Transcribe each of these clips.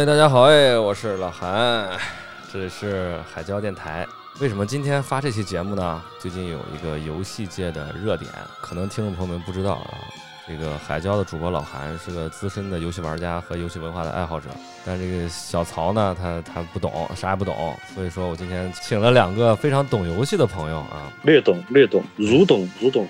哎，大家好，哎，我是老韩，这里是海椒电台。为什么今天发这期节目呢？最近有一个游戏界的热点，可能听众朋友们不知道啊。这个海椒的主播老韩是个资深的游戏玩家和游戏文化的爱好者，但这个小曹呢，他他不懂，啥也不懂，所以说我今天请了两个非常懂游戏的朋友啊，略懂略懂，如懂如懂。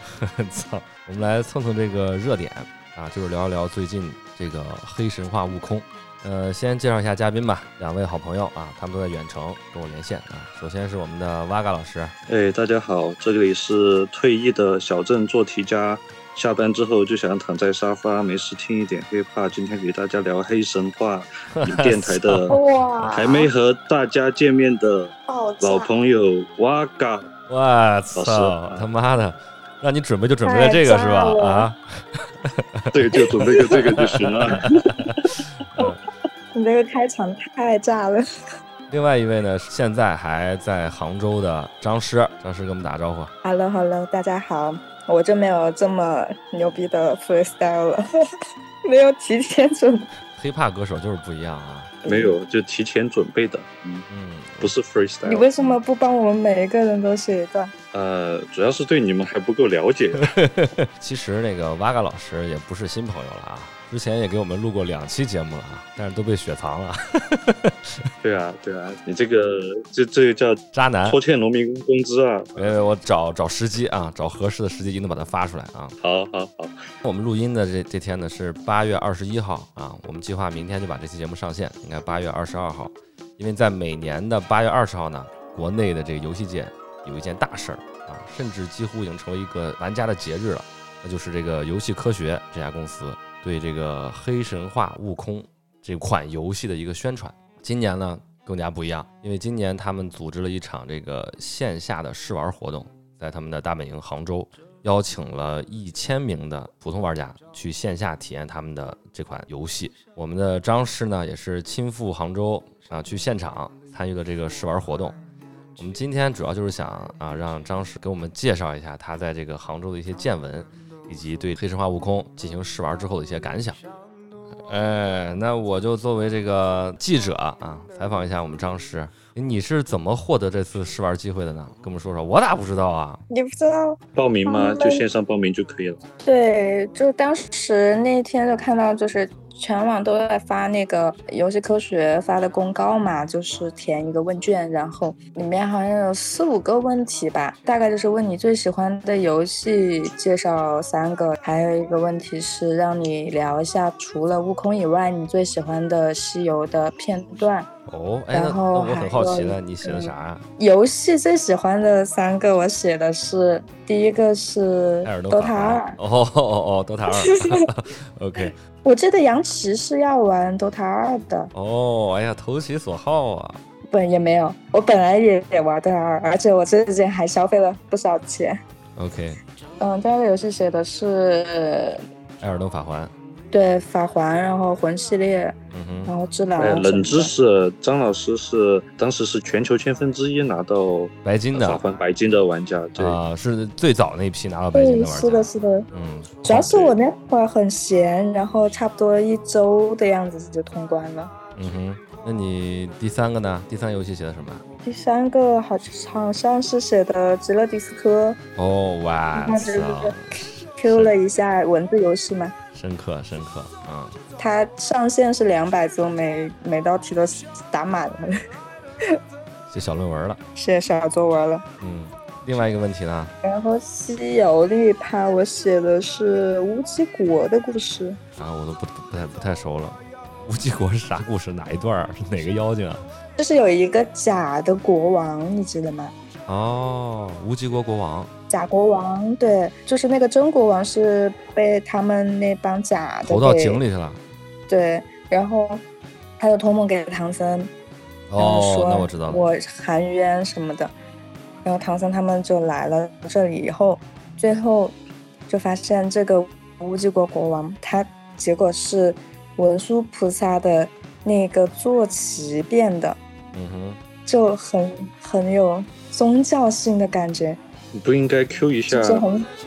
操，我们来蹭蹭这个热点啊，就是聊一聊最近这个黑神话悟空。呃，先介绍一下嘉宾吧，两位好朋友啊，他们都在远程跟我连线啊。首先是我们的瓦嘎老师，哎，大家好，这里是退役的小镇做题家。下班之后就想躺在沙发没事听一点 hiphop，今天给大家聊黑神话 电台的，还没和大家见面的老朋友瓦嘎，我操，他妈的，让你准备就准备了这个是吧？啊，对，就准备个这个就行了。你这个开场太炸了。另外一位呢，现在还在杭州的张师，张师给我们打个招呼。Hello，Hello，大家好。我就没有这么牛逼的 freestyle 了，没有提前准。hiphop 歌手就是不一样啊，没有就提前准备的，嗯嗯，不是 freestyle。你为什么不帮我们每一个人都写一段？呃，主要是对你们还不够了解。其实那个 Vaga 老师也不是新朋友了啊。之前也给我们录过两期节目了啊，但是都被雪藏了。对啊，对啊，你这个这这个叫渣男，拖欠农民工工资啊！呃，我找找时机啊，找合适的时机，一定把它发出来啊。好，好，好。我们录音的这这天呢是八月二十一号啊，我们计划明天就把这期节目上线，应该八月二十二号。因为在每年的八月二十号呢，国内的这个游戏界有一件大事儿啊，甚至几乎已经成为一个玩家的节日了，那就是这个游戏科学这家公司。对这个《黑神话：悟空》这款游戏的一个宣传，今年呢更加不一样，因为今年他们组织了一场这个线下的试玩活动，在他们的大本营杭州，邀请了一千名的普通玩家去线下体验他们的这款游戏。我们的张师呢也是亲赴杭州啊，去现场参与了这个试玩活动。我们今天主要就是想啊，让张师给我们介绍一下他在这个杭州的一些见闻。以及对《黑神话：悟空》进行试玩之后的一些感想。哎，那我就作为这个记者啊，采访一下我们张师，你是怎么获得这次试玩机会的呢？跟我们说说，我咋不知道啊？你不知道？报名吗？就线上报名就可以了。对，就当时那天就看到就是。全网都在发那个游戏科学发的公告嘛，就是填一个问卷，然后里面好像有四五个问题吧，大概就是问你最喜欢的游戏，介绍三个，还有一个问题是让你聊一下除了悟空以外你最喜欢的西游的片段。哦，哎，那那我很好奇了，你写的啥呀？游戏最喜欢的三个，我写的是第一个是《DOTA 二》。哦哦哦，《DOTA 二 》。OK。我记得杨奇是要玩 DOTA 二的。哦，哎呀，投其所好啊。本也没有，我本来也也玩 DOTA 二，而且我之前还消费了不少钱。OK。嗯，第二个游戏写的是《艾尔登法环》。对法环，然后魂系列，然后智能。冷知识，张老师是当时是全球千分之一拿到白金的法环白金的玩家，啊，是最早那批拿到白金的玩家。是的，是的，嗯，主要是我那会儿很闲，然后差不多一周的样子就通关了。嗯哼，那你第三个呢？第三游戏写的什么？第三个好好像是写的《极乐迪斯科》。哦哇，操！Q 了一下文字游戏吗？深刻，深刻，嗯，它上线是两百字，每每道题都打满了，写小论文了，写小作文了，嗯，另外一个问题呢？然后西游那一趴，我写的是乌鸡国的故事，啊，我都不不太不太熟了，乌鸡国是啥故事？哪一段？是 哪个妖精啊？就是有一个假的国王，你记得吗？哦，无极国国王。假国王，对，就是那个真国王是被他们那帮假的投到井里去了。对，然后他就托梦给唐僧，哦，那我知道了，我含冤什么的。然后唐僧他们就来了这里以后，最后就发现这个无极国国王，他结果是文殊菩萨的那个坐骑变的，嗯哼，就很很有宗教性的感觉。你不应该 Q 一下，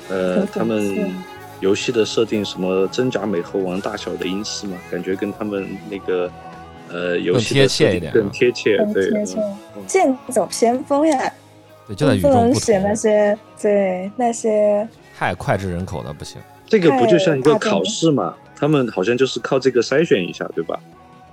呃，他们游戏的设定什么真假美猴王大小的因式吗？感觉跟他们那个呃，游戏贴切一点，更贴切，对，剑走偏锋呀。对，就在与众不能。写那些对那些太脍炙人口的不行。这个不就像一个考试嘛？他们好像就是靠这个筛选一下，对吧？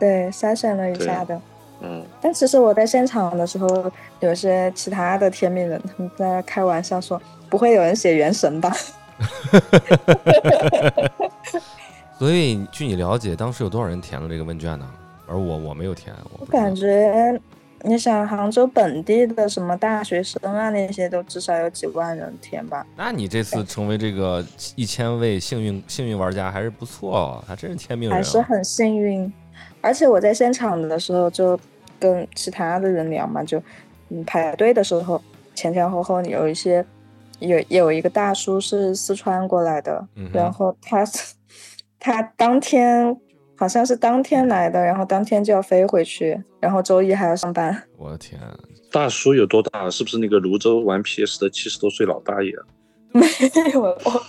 对，筛选了一下的。嗯。但其实我在现场的时候，有些其他的天命人他们在开玩笑说：“不会有人写原神吧？” 所以，据你了解，当时有多少人填了这个问卷呢？而我，我没有填。我感觉，你想杭州本地的什么大学生啊，那些都至少有几万人填吧？那你这次成为这个一千位幸运幸运玩家还是不错哦，还真是天命人。还是很幸运，而且我在现场的时候就跟其他的人聊嘛，就嗯排队的时候前前后后有一些有有一个大叔是四川过来的，然后他。他当天好像是当天来的，然后当天就要飞回去，然后周一还要上班。我的天，大叔有多大？是不是那个泸州玩 PS 的七十多岁老大爷？没有，我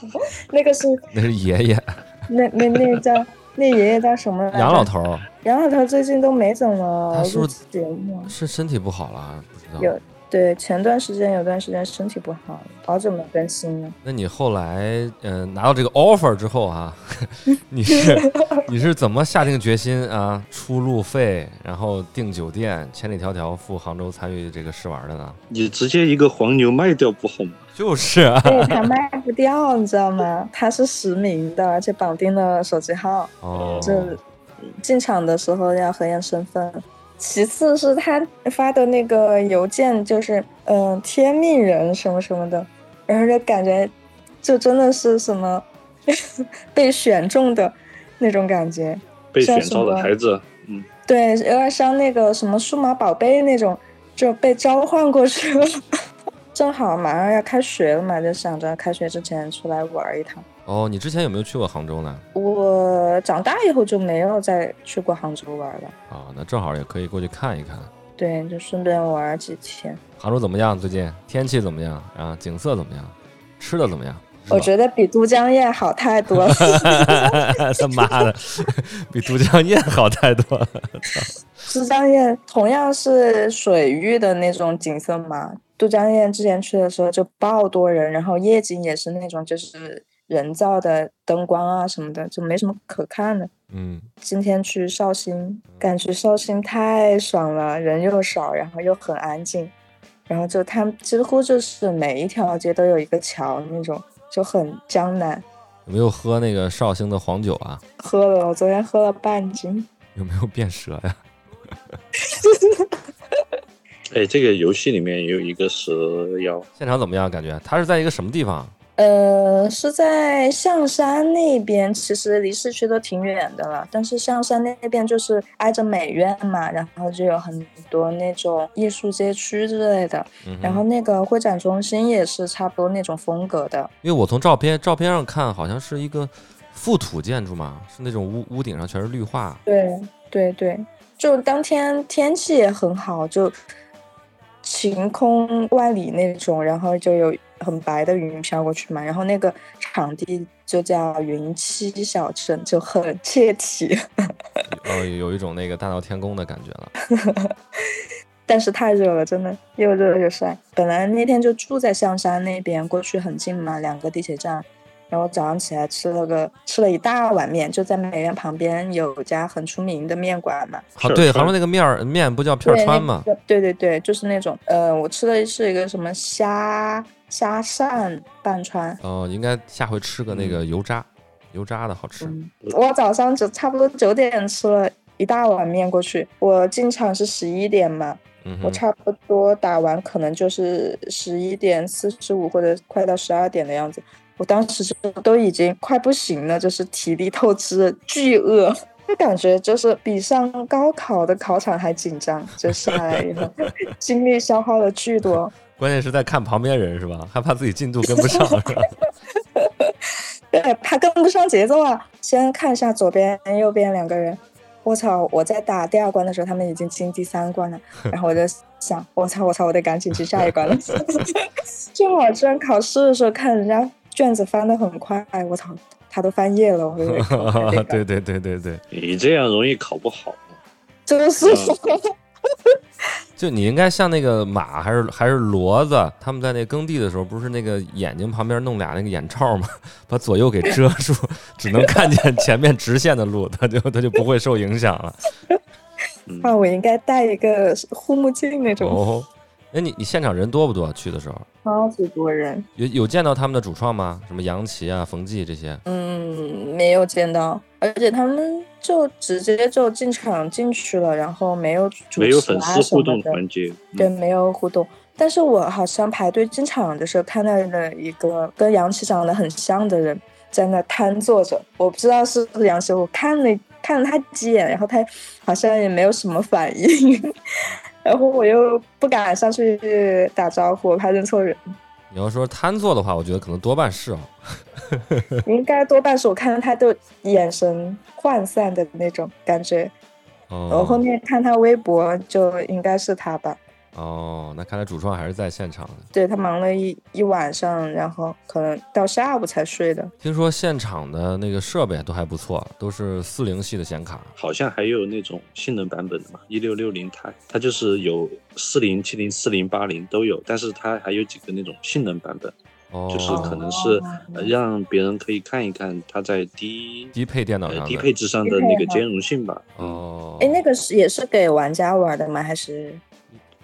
那个是那是爷爷。那那那叫那爷爷叫什么？杨老头。杨老头最近都没怎么录节目，是身体不好了？不知道。有。对，前段时间有段时间身体不好，好久没更新了。那你后来，嗯，拿到这个 offer 之后啊，你是 你是怎么下定决心啊，出路费，然后订酒店，千里迢迢赴杭州参与这个试玩的呢？你直接一个黄牛卖掉不好吗？就是啊，对 他卖不掉，你知道吗？他是实名的，而且绑定了手机号，哦，就进场的时候要核验身份。其次是他发的那个邮件，就是嗯，天命人什么什么的，然后就感觉就真的是什么 被选中的那种感觉，被选中的孩子，嗯，对，有点像那个什么数码宝贝那种，就被召唤过去了。正好马上要开学了嘛，就想着开学之前出来玩一趟。哦，你之前有没有去过杭州呢？我长大以后就没有再去过杭州玩了。啊，那正好也可以过去看一看。对，就顺便玩几天。杭州怎么样？最近天气怎么样？啊，景色怎么样？吃的怎么样？我觉得比都江堰好太多了。他妈的，比都江堰好太多了。都江堰同样是水域的那种景色嘛。都江堰之前去的时候就爆多人，然后夜景也是那种就是。人造的灯光啊什么的就没什么可看的。嗯，今天去绍兴，感觉绍兴太爽了，人又少，然后又很安静，然后就他几乎就是每一条街都有一个桥那种，就很江南。有没有喝那个绍兴的黄酒啊？喝了，我昨天喝了半斤。有没有变蛇呀？哎，这个游戏里面也有一个蛇妖。现场怎么样？感觉他是在一个什么地方？呃，是在象山那边，其实离市区都挺远的了。但是象山那边就是挨着美院嘛，然后就有很多那种艺术街区之类的。然后那个会展中心也是差不多那种风格的。因为我从照片照片上看，好像是一个覆土建筑嘛，是那种屋屋顶上全是绿化。对对对，就当天天气也很好，就晴空万里那种，然后就有。很白的云飘过去嘛，然后那个场地就叫云栖小镇，就很切题。哦，有一种那个大闹天宫的感觉了。但是太热了，真的又热又晒。本来那天就住在象山那边，过去很近嘛，两个地铁站。然后早上起来吃了个吃了一大碗面，就在美院旁边有家很出名的面馆嘛。好，对，杭州那个面儿面不叫片川吗？对对对，就是那种呃，我吃的是一个什么虾。虾扇拌川哦，应该下回吃个那个油炸，油炸的好吃。我早上就差不多九点吃了一大碗面过去，我进场是十一点嘛，我差不多打完可能就是十一点四十五或者快到十二点的样子，我当时就都已经快不行了，就是体力透支，巨饿，就感觉就是比上高考的考场还紧张，就下来以后精力消耗了巨多。关键是在看旁边人是吧？害怕自己进度跟不上是吧？对，怕跟不上节奏啊！先看一下左边、右边两个人。我操！我在打第二关的时候，他们已经进第三关了。然后我就想，我操，我操，我得赶紧去下一关了。就好之前考试的时候看人家卷子翻的很快，我操，他都翻页了。我 对对对对对，你这样容易考不好。就是。就你应该像那个马还是还是骡子，他们在那耕地的时候，不是那个眼睛旁边弄俩那个眼罩吗？把左右给遮住，只能看见前面直线的路，它就它就不会受影响了。那我应该戴一个护目镜那种。哦，哎，你你现场人多不多？去的时候？超级多人。有有见到他们的主创吗？什么杨奇啊、冯骥这些？嗯，没有见到，而且他们。就直接就进场进去了，然后没有主没有粉丝互动环节，对，没有互动。但是我好像排队进场的时候看到了一个跟杨奇长得很像的人在那瘫坐着，我不知道是不是杨奇，我看了看了他几眼，然后他好像也没有什么反应，然后我又不敢上去打招呼，怕认错人。你要说瘫坐的话，我觉得可能多半是哦。应该多半是我看到他都眼神涣散的那种感觉。哦。我后面看他微博，就应该是他吧。哦，那看来主创还是在现场的。对他忙了一一晚上，然后可能到下午才睡的。听说现场的那个设备都还不错，都是四零系的显卡。好像还有那种性能版本的嘛，一六六零钛，它就是有四零七零、四零八零都有，但是它还有几个那种性能版本，就是可能是让别人可以看一看它在低低配电脑上、低配置上的那个兼容性吧。哦。哎，那个是也是给玩家玩的吗？还是？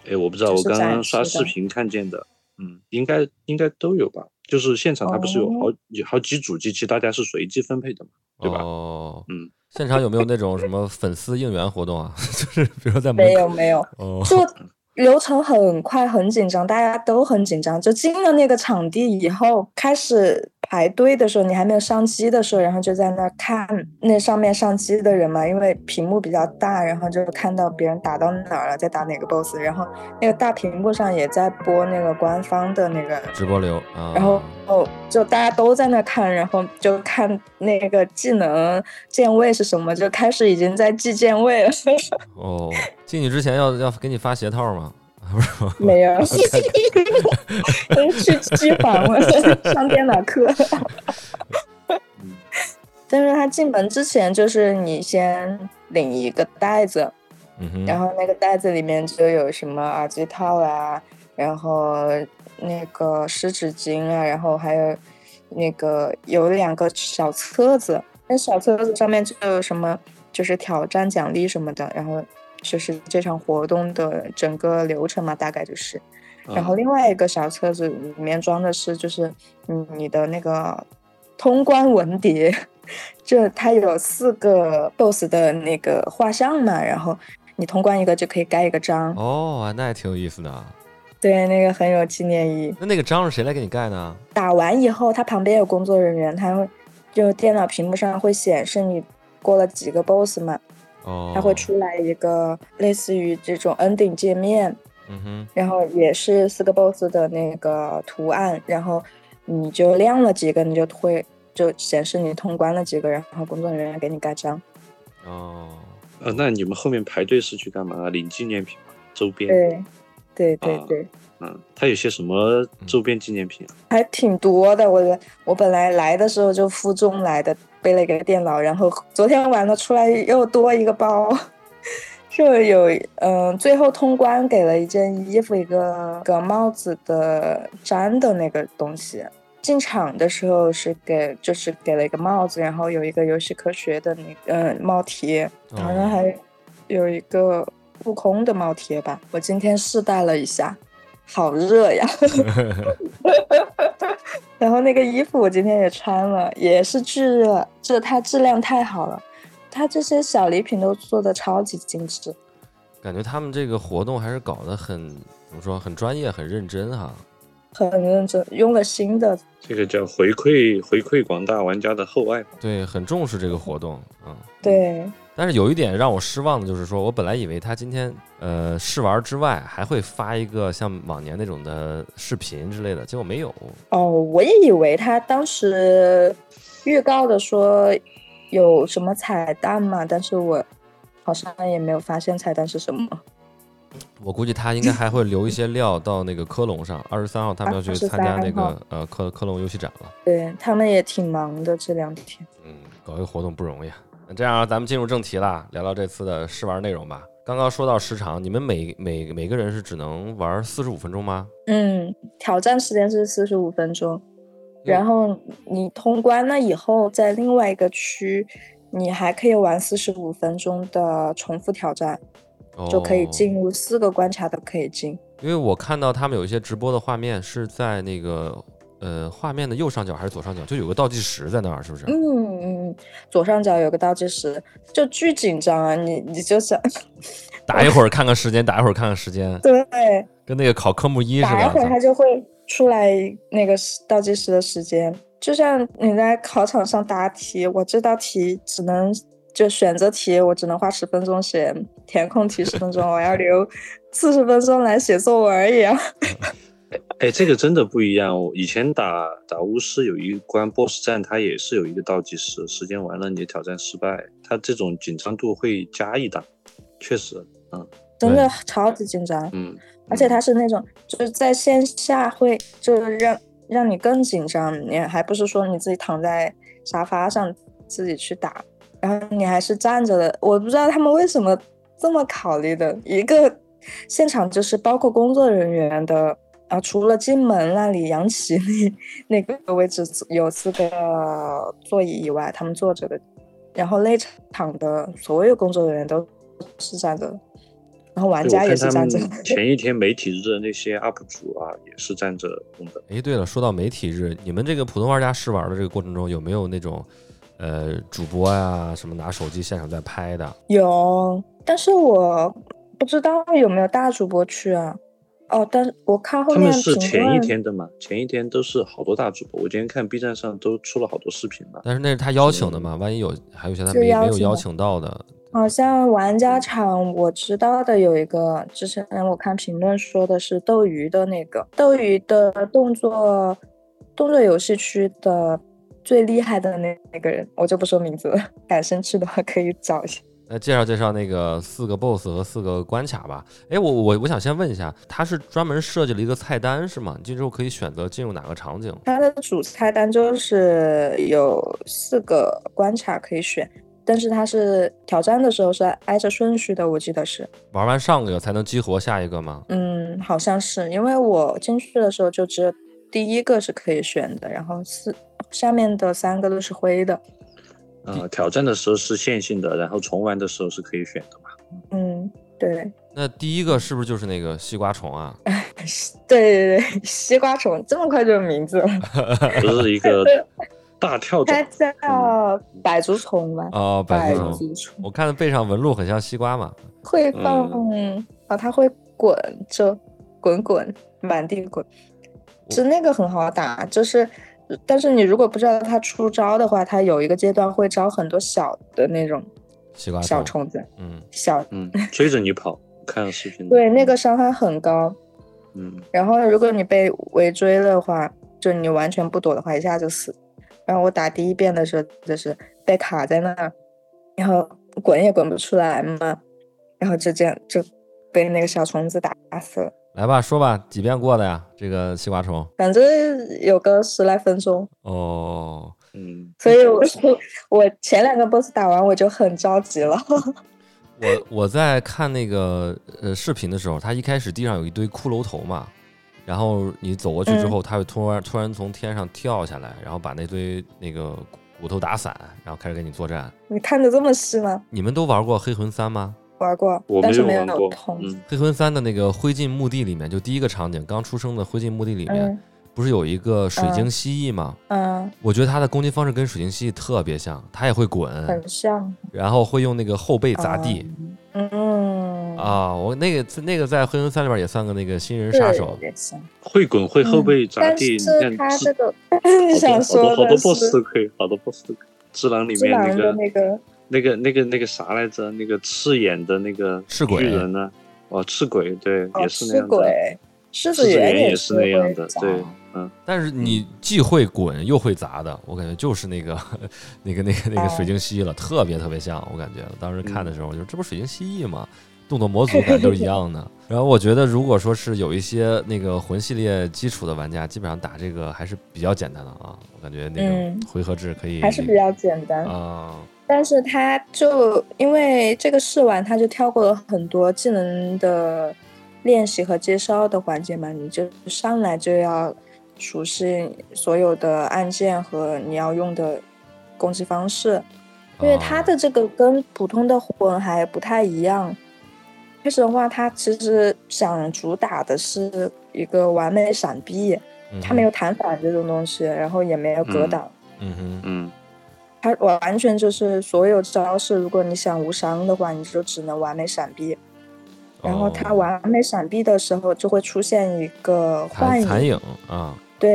哎，我不知道，我刚刚刷视频看见的，嗯，应该应该都有吧。就是现场它不是有好有好几组机器，大家是随机分配的嘛，对吧？哦，嗯，现场有没有 那种什么粉丝应援活动啊？就是比如说在没有没有，就 流程很快，很紧张，大家都很紧张。就进了那个场地以后，开始。排队的时候，你还没有上机的时候，然后就在那看那上面上机的人嘛，因为屏幕比较大，然后就看到别人打到哪儿了，在打哪个 boss，然后那个大屏幕上也在播那个官方的那个直播流，然后哦，就大家都在那看，然后就看那个技能键位是什么，就开始已经在记键位了。哦，进去之前要要给你发鞋套吗？没有，去机房了，上电脑课。但是他进门之前，就是你先领一个袋子，然后那个袋子里面就有什么耳机套啊，然后那个湿纸巾啊，然后还有那个有两个小册子，那小册子上面就有什么，就是挑战奖励什么的，然后。就是这场活动的整个流程嘛，大概就是，然后另外一个小册子里面装的是，就是嗯你的那个通关文牒，就它有四个 BOSS 的那个画像嘛，然后你通关一个就可以盖一个章。哦，那还挺有意思的。对，那个很有纪念意义。那那个章是谁来给你盖呢？打完以后，它旁边有工作人员，他会就电脑屏幕上会显示你过了几个 BOSS 嘛。它会出来一个类似于这种 ending 界面，嗯哼，然后也是四个 boss 的那个图案，然后你就亮了几个，你就会就显示你通关了几个，然后工作人员给你盖章。哦，呃，那你们后面排队是去干嘛？领纪念品吗？周边？对，对对对。嗯，它有些什么周边纪念品啊？还挺多的，我我本来来的时候就负重来的。背了一个电脑，然后昨天玩了出来又多一个包，就有嗯，最后通关给了一件衣服，一个个帽子的粘的那个东西。进场的时候是给就是给了一个帽子，然后有一个游戏科学的那嗯帽贴，好像还有一个悟空的帽贴吧。我今天试戴了一下。好热呀！然后那个衣服我今天也穿了，也是巨热，这它质量太好了，它这些小礼品都做的超级精致。感觉他们这个活动还是搞得很怎么说，很专业，很认真哈。很认真，用了新的。这个叫回馈回馈广大玩家的厚爱。对，很重视这个活动，嗯。对。但是有一点让我失望的就是说，我本来以为他今天呃试玩之外还会发一个像往年那种的视频之类的，结果没有。哦，我也以为他当时预告的说有什么彩蛋嘛，但是我好像也没有发现彩蛋是什么。我估计他应该还会留一些料到那个科隆上，二十三号他们要去参加那个呃科科隆游戏展了。对他们也挺忙的这两天。嗯，搞一个活动不容易。那这样，咱们进入正题了，聊聊这次的试玩内容吧。刚刚说到时长，你们每每每个人是只能玩四十五分钟吗？嗯，挑战时间是四十五分钟，然后你通关了以后，在另外一个区，你还可以玩四十五分钟的重复挑战，就可以进入四个关卡都可以进。因为我看到他们有一些直播的画面是在那个。呃，画面的右上角还是左上角，就有个倒计时在那儿，是不是？嗯嗯，左上角有个倒计时，就巨紧张啊！你你就想 打一会儿看看时间，打一会儿看看时间，对，跟那个考科目一似的。打一会儿它就会出来那个倒计时的时间，就像你在考场上答题，我这道题只能就选择题，我只能花十分钟写，填空题十分钟，我要留四十分钟来写作文一样。哎，这个真的不一样。我以前打打巫师有一关 BOSS 战，它也是有一个倒计时，时间完了你的挑战失败，它这种紧张度会加一档，确实，嗯，真的超级紧张，嗯，而且它是那种就是在线下会就是让让你更紧张，你还不是说你自己躺在沙发上自己去打，然后你还是站着的，我不知道他们为什么这么考虑的，一个现场就是包括工作人员的。啊，除了进门那里杨奇那那个位置有四个座椅以外，他们坐着的，然后内场的所有工作人员都是站着，然后玩家也是站着。前一天媒体日的那些 UP 主啊，也是站着的。哎，对了，说到媒体日，你们这个普通玩家试玩的这个过程中，有没有那种呃主播呀什么拿手机现场在拍的？有，但是我不知道有没有大主播去啊。哦，但是我看后面他们是前一天的嘛？前一天都是好多大主播，我今天看 B 站上都出了好多视频嘛。但是那是他邀请的嘛？万一有还有些他没没有邀请到的。好像玩家场我知道的有一个，之前我看评论说的是斗鱼的那个斗鱼的动作动作游戏区的最厉害的那那个人，我就不说名字了，感兴趣的话可以找一下。那介绍介绍那个四个 BOSS 和四个关卡吧。哎，我我我想先问一下，它是专门设计了一个菜单是吗？你进之后可以选择进入哪个场景？它的主菜单就是有四个关卡可以选，但是它是挑战的时候是挨着顺序的，我记得是。玩完上个才能激活下一个吗？嗯，好像是，因为我进去的时候就只有第一个是可以选的，然后四下面的三个都是灰的。呃，挑战的时候是线性的，然后重玩的时候是可以选的嘛？嗯，对。那第一个是不是就是那个西瓜虫啊？对对对，西瓜虫这么快就有名字了？这是一个大跳蚤，它叫百足虫吧？哦，百足虫。我看背上纹路很像西瓜嘛。会放啊，它会滚就滚滚满地滚，是那个很好打，就是。但是你如果不知道它出招的话，它有一个阶段会招很多小的那种小虫子，嗯，小嗯追着你跑，看视频。对，那个伤害很高，嗯。然后如果你被围追的话，就你完全不躲的话，一下就死。然后我打第一遍的时候就是被卡在那儿，然后滚也滚不出来嘛，然后就这样就被那个小虫子打死了。来吧，说吧，几遍过的呀？这个西瓜虫，反正有个十来分钟哦。嗯，所以我 我前两个 boss 打完我就很着急了。我我在看那个呃视频的时候，他一开始地上有一堆骷髅头嘛，然后你走过去之后，他会突然突然从天上跳下来，然后把那堆那个骨头打散，然后开始跟你作战。你看的这么细吗？你们都玩过黑魂三吗？玩过，但是没有通。黑魂三的那个灰烬墓地里面，就第一个场景，刚出生的灰烬墓地里面，不是有一个水晶蜥蜴吗？嗯，我觉得它的攻击方式跟水晶蜥蜴特别像，它也会滚，很像，然后会用那个后背砸地。嗯啊，我那个那个在黑魂三里边也算个那个新人杀手，会滚会后背砸地。你看这个，你想说好多好多 boss 都可以，好多 boss 都可以。智囊里面那个。那个、那个、那个那个啥来着？那个赤眼的那个赤鬼人呢？哦，赤鬼，对，也是那样的。赤鬼，狮子猿也是那样的，对，嗯。但是你既会滚又会砸的，我感觉就是那个、那个、那个、那个水晶蜥蜴了，特别特别像。我感觉当时看的时候，我就这不水晶蜥蜴吗？动作模组感都是一样的。然后我觉得，如果说是有一些那个魂系列基础的玩家，基本上打这个还是比较简单的啊。我感觉那个回合制可以还是比较简单啊。但是他就因为这个试完，他就跳过了很多技能的练习和介绍的环节嘛，你就上来就要熟悉所有的按键和你要用的攻击方式，因为他的这个跟普通的魂还不太一样。开始的话，他其实想主打的是一个完美闪避，他没有弹反这种东西，然后也没有格挡。嗯哼，嗯。它完全就是所有招式，如果你想无伤的话，你就只能完美闪避。然后它完美闪避的时候，就会出现一个幻影残影啊，对。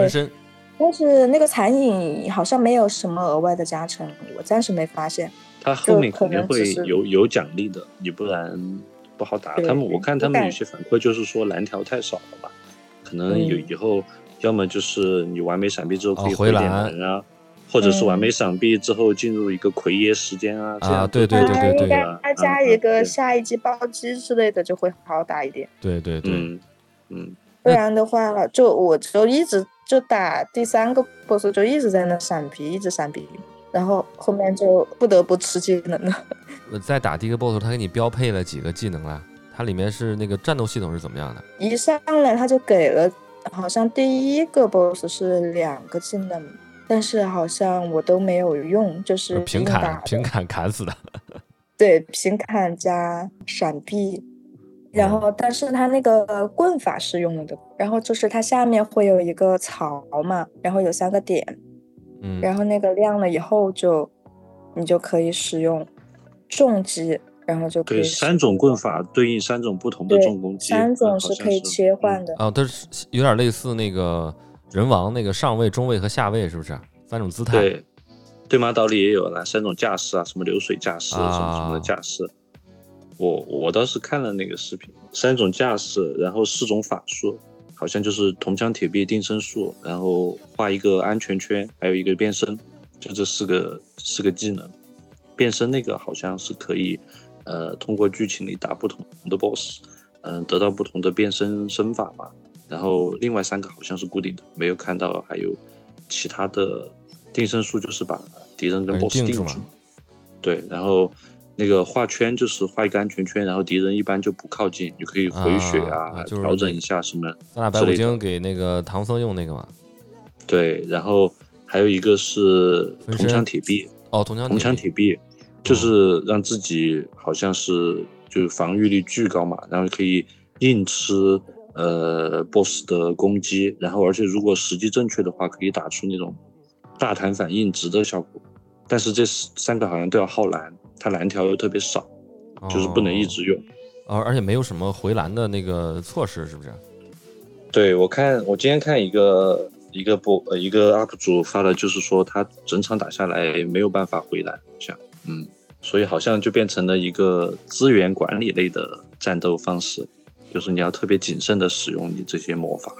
但是那个残影好像没有什么额外的加成，我暂时没发现。它后面肯定会有有奖励的，你不然不好打。他们我看他们有些反馈就是说蓝条太少了吧，可能有以后要么就是你完美闪避之后可以回点蓝啊。或者是完美闪避之后进入一个奎爷时间啊，这样对对对对对，应该加一个下一击暴击之类的就会好打一点。对对对，嗯，不然的话就我就一直就打第三个 boss 就一直在那闪避，一直闪避，然后后面就不得不吃技能了。我 在打第一个 boss，他给你标配了几个技能啊？它里面是那个战斗系统是怎么样的？一上来他就给了，好像第一个 boss 是两个技能。但是好像我都没有用，就是平砍平砍砍死的。对，平砍加闪避，然后但是它那个棍法是用的，然后就是它下面会有一个槽嘛，然后有三个点，嗯，然后那个亮了以后就你就可以使用重击，然后就可以三种棍法对应三种不同的重攻击，三种是可以切换的。哦，它是有点类似那个。人王那个上位、中位和下位是不是三种姿态？对，对马岛里也有了三种架势啊，什么流水架势，什么什么的架势。我我倒是看了那个视频，三种架势，然后四种法术，好像就是铜墙铁壁定身术，然后画一个安全圈，还有一个变身，就这四个四个技能。变身那个好像是可以，呃，通过剧情里打不同的 BOSS，嗯，得到不同的变身身法嘛。然后另外三个好像是固定的，没有看到还有其他的定身术，就是把敌人跟 boss 定住。对，然后那个画圈就是画一个安全圈，然后敌人一般就不靠近，你可以回血啊，调整一下什么。三打白骨精给那个唐僧用那个嘛。对，然后还有一个是铜墙铁壁。哦，铜墙铜墙铁壁就是让自己好像是就是防御力巨高嘛，然后可以硬吃。呃，boss 的攻击，然后而且如果时机正确的话，可以打出那种大弹反应值的效果。但是这三个好像都要耗蓝，它蓝条又特别少，就是不能一直用。哦，而且没有什么回蓝的那个措施，是不是？对，我看我今天看一个一个播呃一个 UP 主发的，就是说他整场打下来没有办法回蓝，像嗯，所以好像就变成了一个资源管理类的战斗方式。就是你要特别谨慎的使用你这些魔法，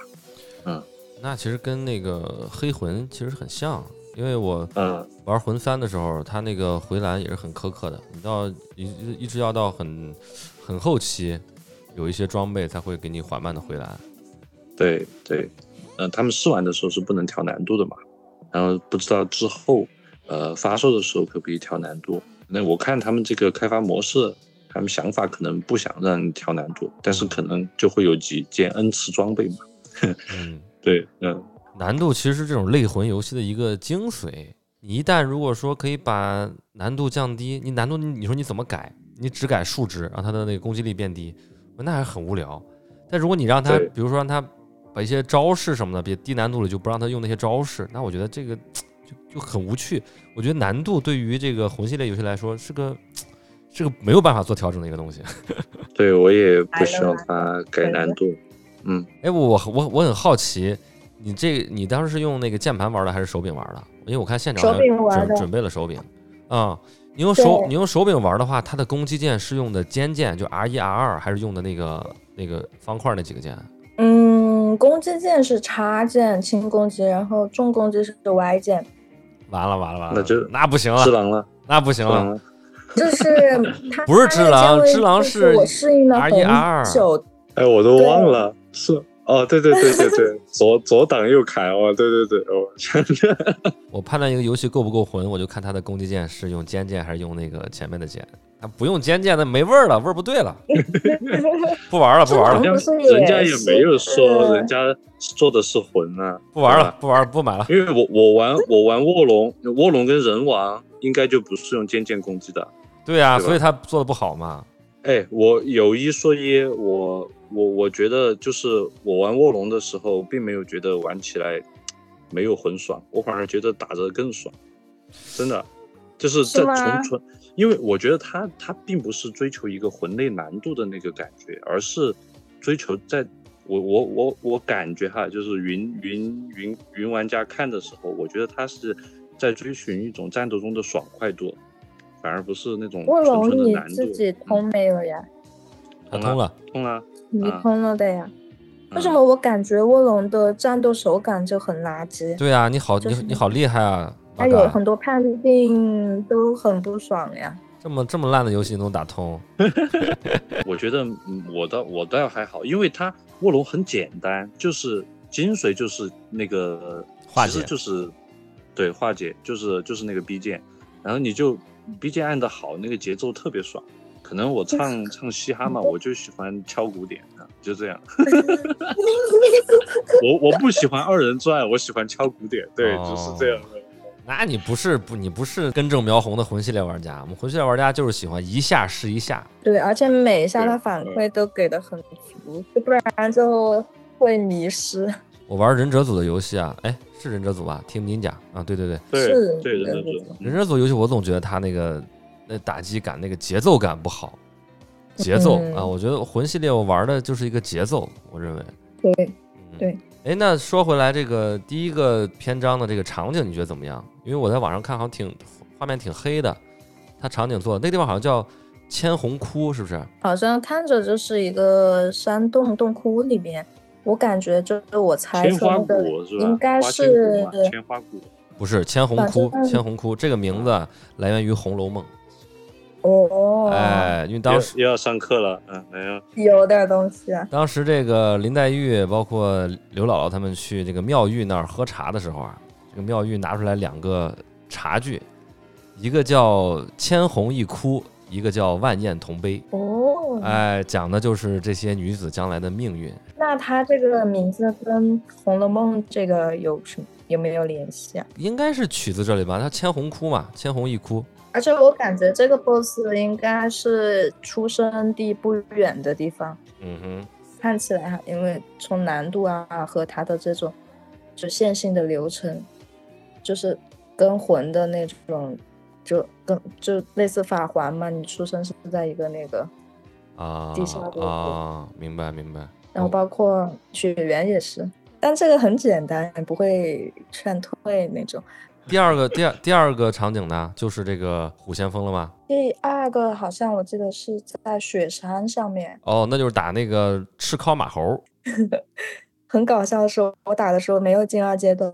嗯，那其实跟那个黑魂其实很像，因为我嗯玩魂三的时候，它那个回蓝也是很苛刻的，你到一一直要到很很后期，有一些装备才会给你缓慢的回蓝。对对，嗯，他们试玩的时候是不能调难度的嘛，然后不知道之后呃发售的时候可不可以调难度？那我看他们这个开发模式。他们想法可能不想让你调难度，但是可能就会有几件 n 次装备嘛。嗯，对，嗯，难度其实是这种类魂游戏的一个精髓。你一旦如果说可以把难度降低，你难度你说你怎么改？你只改数值，让它的那个攻击力变低，那还很无聊。但如果你让他，比如说让他把一些招式什么的别低难度了，就不让他用那些招式，那我觉得这个 就就很无趣。我觉得难度对于这个魂系列游戏来说是个。这个没有办法做调整的一个东西，对我也不希望它改难度。嗯，哎，我我我很好奇，你这你当时是用那个键盘玩的还是手柄玩的？因为我看现场准准备了手柄啊。你用手你用手柄玩的话，它的攻击键是用的尖键，就 R 一 R 二，还是用的那个那个方块那几个键？嗯，攻击键是叉键轻攻击，然后重攻击是 Y 键。完了完了完了，那就那不行了，只狼了，那不行了。就是不是只狼，只狼是我适应了很久。哎，我都忘了，是哦，对对对对对，左左挡右砍哦，对对对哦。我判断一个游戏够不够魂，我就看他的攻击键是用尖键还是用那个前面的键。他不用尖键，那没味儿了，味儿不对了。不玩了，不玩了。人家也没有说人家做的是魂啊。不玩了，不玩了，不买了。因为我我玩我玩卧龙，卧龙跟人王应该就不是用尖键攻击的。对呀，所以他做的不好嘛。哎，我有一说一，我我我觉得就是我玩卧龙的时候，并没有觉得玩起来没有很爽，我反而觉得打着更爽，真的，就是在纯纯，因为我觉得他他并不是追求一个魂类难度的那个感觉，而是追求在我我我我感觉哈，就是云云云云玩家看的时候，我觉得他是在追寻一种战斗中的爽快度。反而不是那种卧龙，你自己通没有呀？他通了，通了，你通了的呀？为什么我感觉卧龙的战斗手感就很垃圾？对啊，你好，你你好厉害啊！还有很多判定都很不爽呀。这么这么烂的游戏能打通？我觉得我倒我倒还好，因为它卧龙很简单，就是精髓就是那个化解，就是对化解，就是就是那个 B 键，然后你就。B 键按的好，那个节奏特别爽。可能我唱 唱嘻哈嘛，我就喜欢敲鼓点啊，就这样。我我不喜欢二人转，我喜欢敲鼓点。对，就是这样的。那你不是不你不是根正苗红的魂系列玩家？我们魂系列玩家就是喜欢一下是一下。对，而且每一下他反馈都给的很足，不然就会迷失。我玩忍者组的游戏啊，哎。是忍者组吧？听您讲啊，对对对，是，对忍者组。忍者组游戏我总觉得他那个那打击感、那个节奏感不好，节奏啊，我觉得魂系列我玩的就是一个节奏，我认为。对，对。哎，那说回来，这个第一个篇章的这个场景你觉得怎么样？因为我在网上看，好像挺画面挺黑的，它场景做的那个地方好像叫千红窟，是不是？好像看着就是一个山洞洞窟里面。我感觉就是我猜测的，应该是千花谷，不是千红窟。千红窟这个名字来源于《红楼梦》。哦，哎，因为当时又要上课了，嗯，没有，有点东西。啊当时这个林黛玉，包括刘姥姥他们去这个妙玉那儿喝茶的时候啊，这个妙玉拿出来两个茶具，一个叫“千红一窟”，一个叫“万艳同悲”。哦，哎，讲的就是这些女子将来的命运。那他这个名字跟《红楼梦》这个有什么有没有联系啊？应该是取自这里吧，他千红哭嘛，千红一哭。而且我感觉这个 boss 应该是出生地不远的地方。嗯哼，看起来哈，因为从难度啊和他的这种就线性的流程，就是跟魂的那种，就跟就类似法环嘛，你出生是在一个那个啊地下啊，明白明白。然后包括血缘也是，但这个很简单，不会劝退那种。第二个第二第二个场景呢，就是这个虎先锋了吗？第二个好像我记得是在雪山上面。哦，那就是打那个赤尻马猴。很搞笑的是，我打的时候没有进二阶段。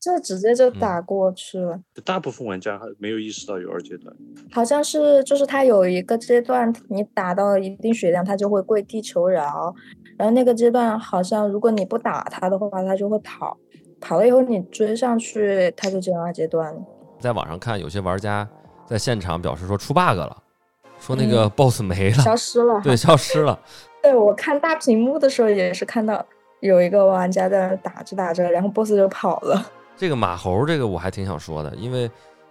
就直接就打过去了。大部分玩家还没有意识到有二阶段。好像是，就是他有一个阶段，你打到一定血量，他就会跪地求饶。然后那个阶段，好像如果你不打他的话，他就会跑。跑了以后，你追上去，他就进入二阶段了。在网上看，有些玩家在现场表示说出 bug 了，说那个 boss 没了，消失了。对，消失了。对我看大屏幕的时候，也是看到有一个玩家在那打着打着，然后 boss 就跑了。这个马猴，这个我还挺想说的，因为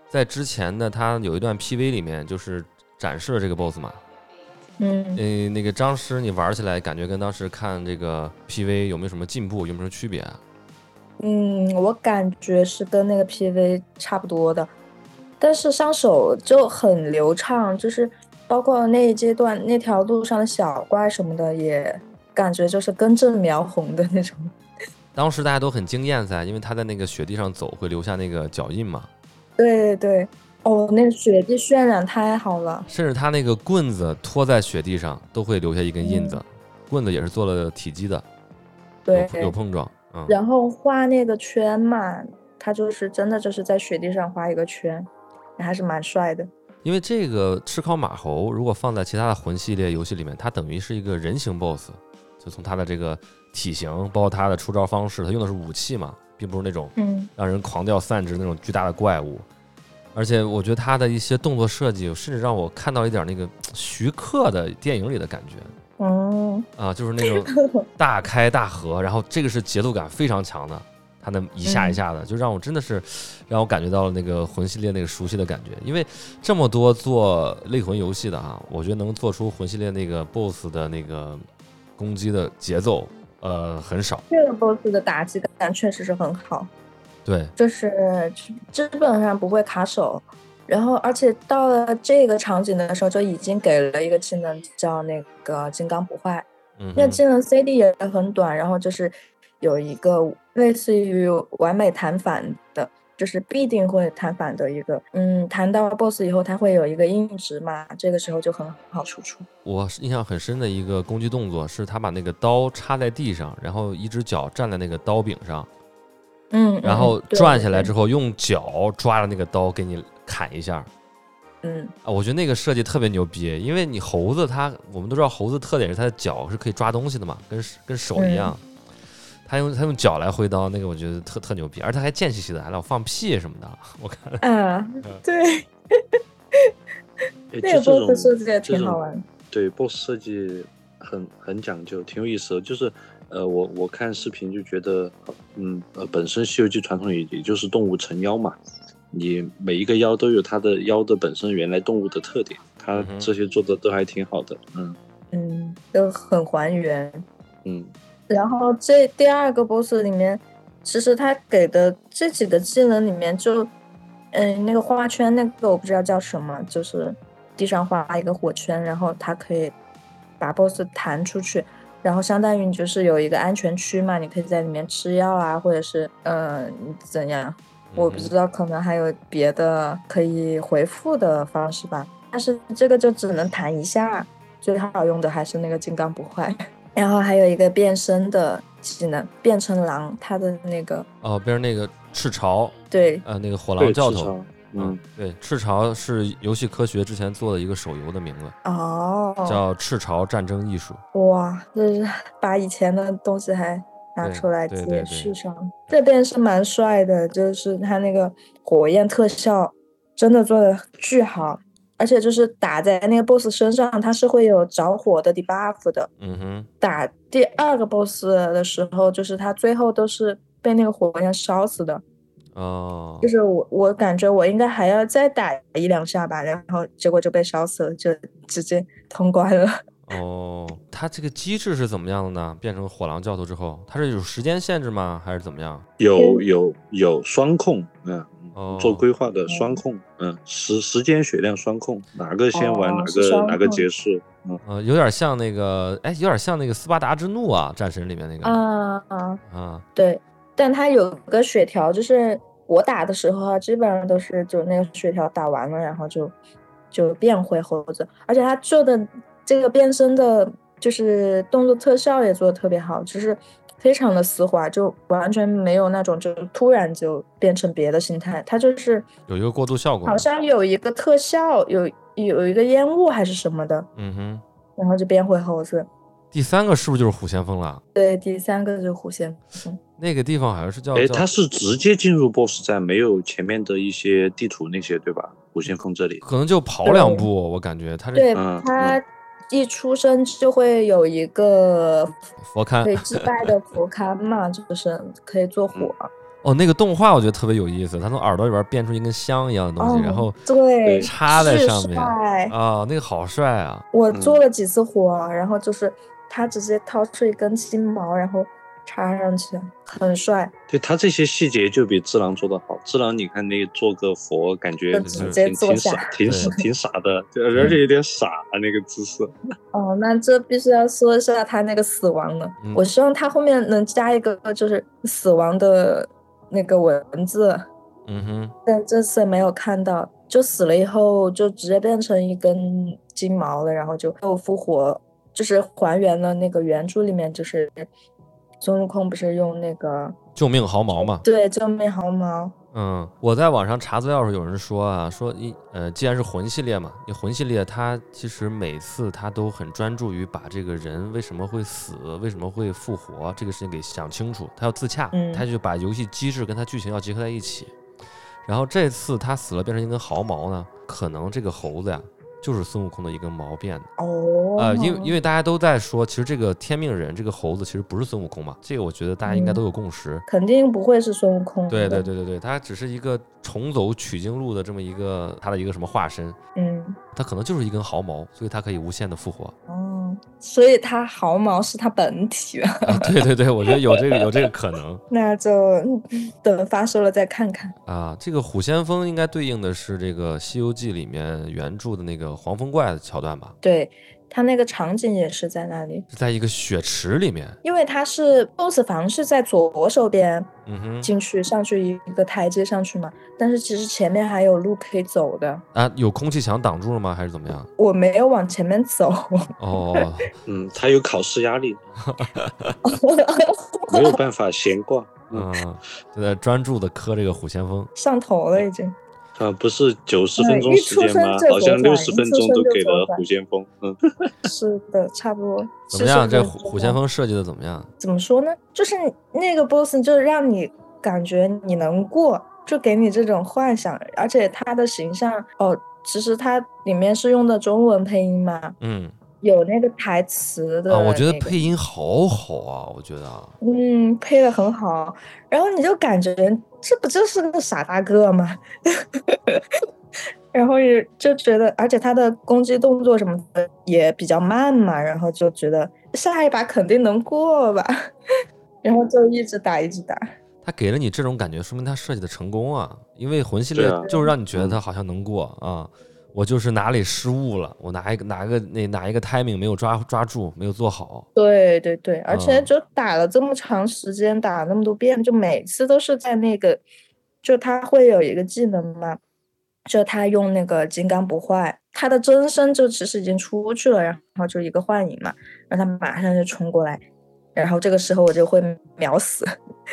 在之前的他有一段 PV 里面，就是展示了这个 BOSS 马。嗯，呃，那个张师，你玩起来感觉跟当时看这个 PV 有没有什么进步，有没有什么区别啊？嗯，我感觉是跟那个 PV 差不多的，但是上手就很流畅，就是包括那一阶段那条路上的小怪什么的，也感觉就是根正苗红的那种。当时大家都很惊艳噻，因为他在那个雪地上走会留下那个脚印嘛。对对哦，那个雪地渲染太好了。甚至他那个棍子拖在雪地上都会留下一根印子，棍子也是做了体积的，对，有碰撞。嗯。然后画那个圈嘛，他就是真的就是在雪地上画一个圈，还是蛮帅的。因为这个赤尻马猴如果放在其他的魂系列游戏里面，它等于是一个人形 BOSS。就从它的这个体型，包括它的出招方式，它用的是武器嘛，并不是那种让人狂掉散值那种巨大的怪物。而且我觉得他的一些动作设计，甚至让我看到一点那个徐克的电影里的感觉。哦，啊，就是那 种 大开大合，然后这个是节奏感非常强的，他那一下一下的，就让我真的是让我感觉到了那个魂系列那个熟悉的感觉。因为这么多做类魂游戏的哈，我觉得能做出魂系列那个 BOSS 的那个攻击的节奏，呃，很少。这个 BOSS 的打击感确实是很好。对，就是基本上不会卡手，然后而且到了这个场景的时候，就已经给了一个技能叫那个金刚不坏。嗯，那技能 CD 也很短，然后就是有一个类似于完美弹反的，就是必定会弹反的一个，嗯，弹到 BOSS 以后，它会有一个硬值嘛，这个时候就很好输出。我印象很深的一个攻击动作是，他把那个刀插在地上，然后一只脚站在那个刀柄上。嗯，然后转下来之后，用脚抓着那个刀给你砍一下。嗯啊，我觉得那个设计特别牛逼，因为你猴子它，我们都知道猴子特点是它的脚是可以抓东西的嘛，跟跟手一样。他用他用脚来挥刀，那个我觉得特特牛逼，而且还贱兮兮的，还老放屁什么的。我看。啊，对。那个 BOSS 设计也挺好玩。对，BOSS 设计很很讲究，挺有意思的，就是。呃，我我看视频就觉得，嗯，呃，本身《西游记》传统也也就是动物成妖嘛，你每一个妖都有它的妖的本身原来动物的特点，它这些做的都还挺好的，嗯嗯，都很还原，嗯。然后这第二个 BOSS 里面，其实他给的这几个技能里面，就嗯，那个花圈那个我不知道叫什么，就是地上画一个火圈，然后它可以把 BOSS 弹出去。然后相当于你就是有一个安全区嘛，你可以在里面吃药啊，或者是嗯怎样，我不知道，可能还有别的可以回复的方式吧。但是这个就只能弹一下，最好用的还是那个金刚不坏。然后还有一个变身的技能，变成狼，它的那个哦，变成那个赤潮，对，呃，那个火狼教头。嗯，对，赤潮是游戏科学之前做的一个手游的名字哦，叫《赤潮战争艺术》。哇，这是 把以前的东西还拿出来解释上。这边是蛮帅的，就是他那个火焰特效真的做的巨好，而且就是打在那个 boss 身上，它是会有着火的 debuff 的。嗯哼，打第二个 boss 的时候，就是他最后都是被那个火焰烧死的。哦，就是我，我感觉我应该还要再打一两下吧，然后结果就被烧死了，就直接通关了。哦，它这个机制是怎么样的呢？变成火狼教头之后，它是有时间限制吗？还是怎么样？有有有双控，嗯，做规划的双控，嗯，时时间血量双控，哪个先完哪个哪个结束，嗯，呃，有点像那个，哎，有点像那个斯巴达之怒啊，战神里面那个，啊啊啊，对。但它有个血条，就是我打的时候啊，基本上都是就那个血条打完了，然后就就变回猴子。而且他做的这个变身的，就是动作特效也做的特别好，就是非常的丝滑，就完全没有那种就突然就变成别的形态。它就是有一个过渡效果，好像有一个特效，有有一个烟雾还是什么的，嗯哼，然后就变回猴子。第三个是不是就是虎先锋了？对，第三个就是虎先锋。那个地方好像是叫……哎，它是直接进入 BOSS 战，没有前面的一些地图那些，对吧？虎先锋这里可能就跑两步，我感觉他对他一出生就会有一个佛龛，可以祭拜的佛龛嘛，就是可以做火。哦，那个动画我觉得特别有意思，他从耳朵里边变出一根香一样的东西，然后对插在上面啊，那个好帅啊！我做了几次火，然后就是他直接掏出一根金毛，然后。插上去很帅，对他这些细节就比智狼做的好。智狼你看那做个佛，感觉挺挺傻，挺傻，挺傻的，而且有点傻那个姿势。哦，那这必须要说一下他那个死亡了。我希望他后面能加一个就是死亡的那个文字。嗯哼，但这次没有看到，就死了以后就直接变成一根金毛了，然后就又复活，就是还原了那个原著里面就是。孙悟空不是用那个救命毫毛嘛？对，救命毫毛。嗯，我在网上查资料时，有人说啊，说一呃，既然是魂系列嘛，你魂系列它其实每次它都很专注于把这个人为什么会死，为什么会复活这个事情给想清楚，它要自洽，他就把游戏机制跟它剧情要结合在一起。然后这次他死了变成一根毫毛呢，可能这个猴子呀。就是孙悟空的一根毛变的哦，呃，因为因为大家都在说，其实这个天命人这个猴子其实不是孙悟空嘛，这个我觉得大家应该都有共识，肯定不会是孙悟空。对对对对对，他只是一个重走取经路的这么一个他的一个什么化身，嗯，他可能就是一根毫毛，所以他可以无限的复活。所以它毫毛是它本体啊？对对对，我觉得有这个有这个可能。那就等发售了再看看啊。这个虎先锋应该对应的是这个《西游记》里面原著的那个黄风怪的桥段吧？对。它那个场景也是在那里，在一个雪池里面。因为它是 BOSS 房是在左手边，嗯哼，进去上去一个台阶上去嘛。但是其实前面还有路可以走的啊。有空气墙挡住了吗？还是怎么样？我没有往前面走。哦，嗯，他有考试压力，没有办法闲逛。嗯，就在专注的磕这个虎先锋，上头了已经。啊，不是九十分钟时间吗？好像六十分钟都给了虎先锋。嗯，是的，差不多。怎么样？这虎虎先锋设计的怎么样？怎么说呢？就是那个 boss，就是让你感觉你能过，就给你这种幻想。而且他的形象，哦，其实他里面是用的中文配音嘛。嗯。有那个台词的，我觉得配音好好啊，我觉得，嗯，配的很好，然后你就感觉这不就是个傻大个吗？然后也就觉得，而且他的攻击动作什么的也比较慢嘛，然后就觉得下一把肯定能过吧，然后就一直打，一直打。他给了你这种感觉，说明他设计的成功啊，因为魂系列就是让你觉得他好像能过啊。我就是哪里失误了，我哪一个哪个那哪一个 timing 没有抓抓住，没有做好。对对对，而且就打了这么长时间，打了那么多遍，就每次都是在那个，就他会有一个技能嘛，就他用那个金刚不坏，他的真身就其实已经出去了，然后就一个幻影嘛，让他马上就冲过来，然后这个时候我就会秒死，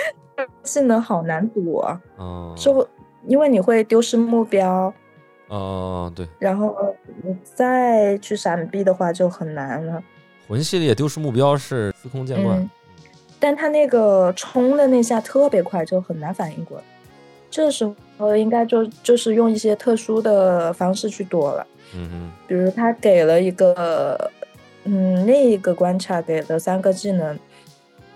技能好难躲，就因为你会丢失目标。哦，对，然后你再去闪避的话就很难了。魂系列丢失目标是司空见惯，但他那个冲的那下特别快，就很难反应过来。这时候应该就就是用一些特殊的方式去躲了。嗯哼，比如他给了一个，嗯，那一个关卡给了三个技能，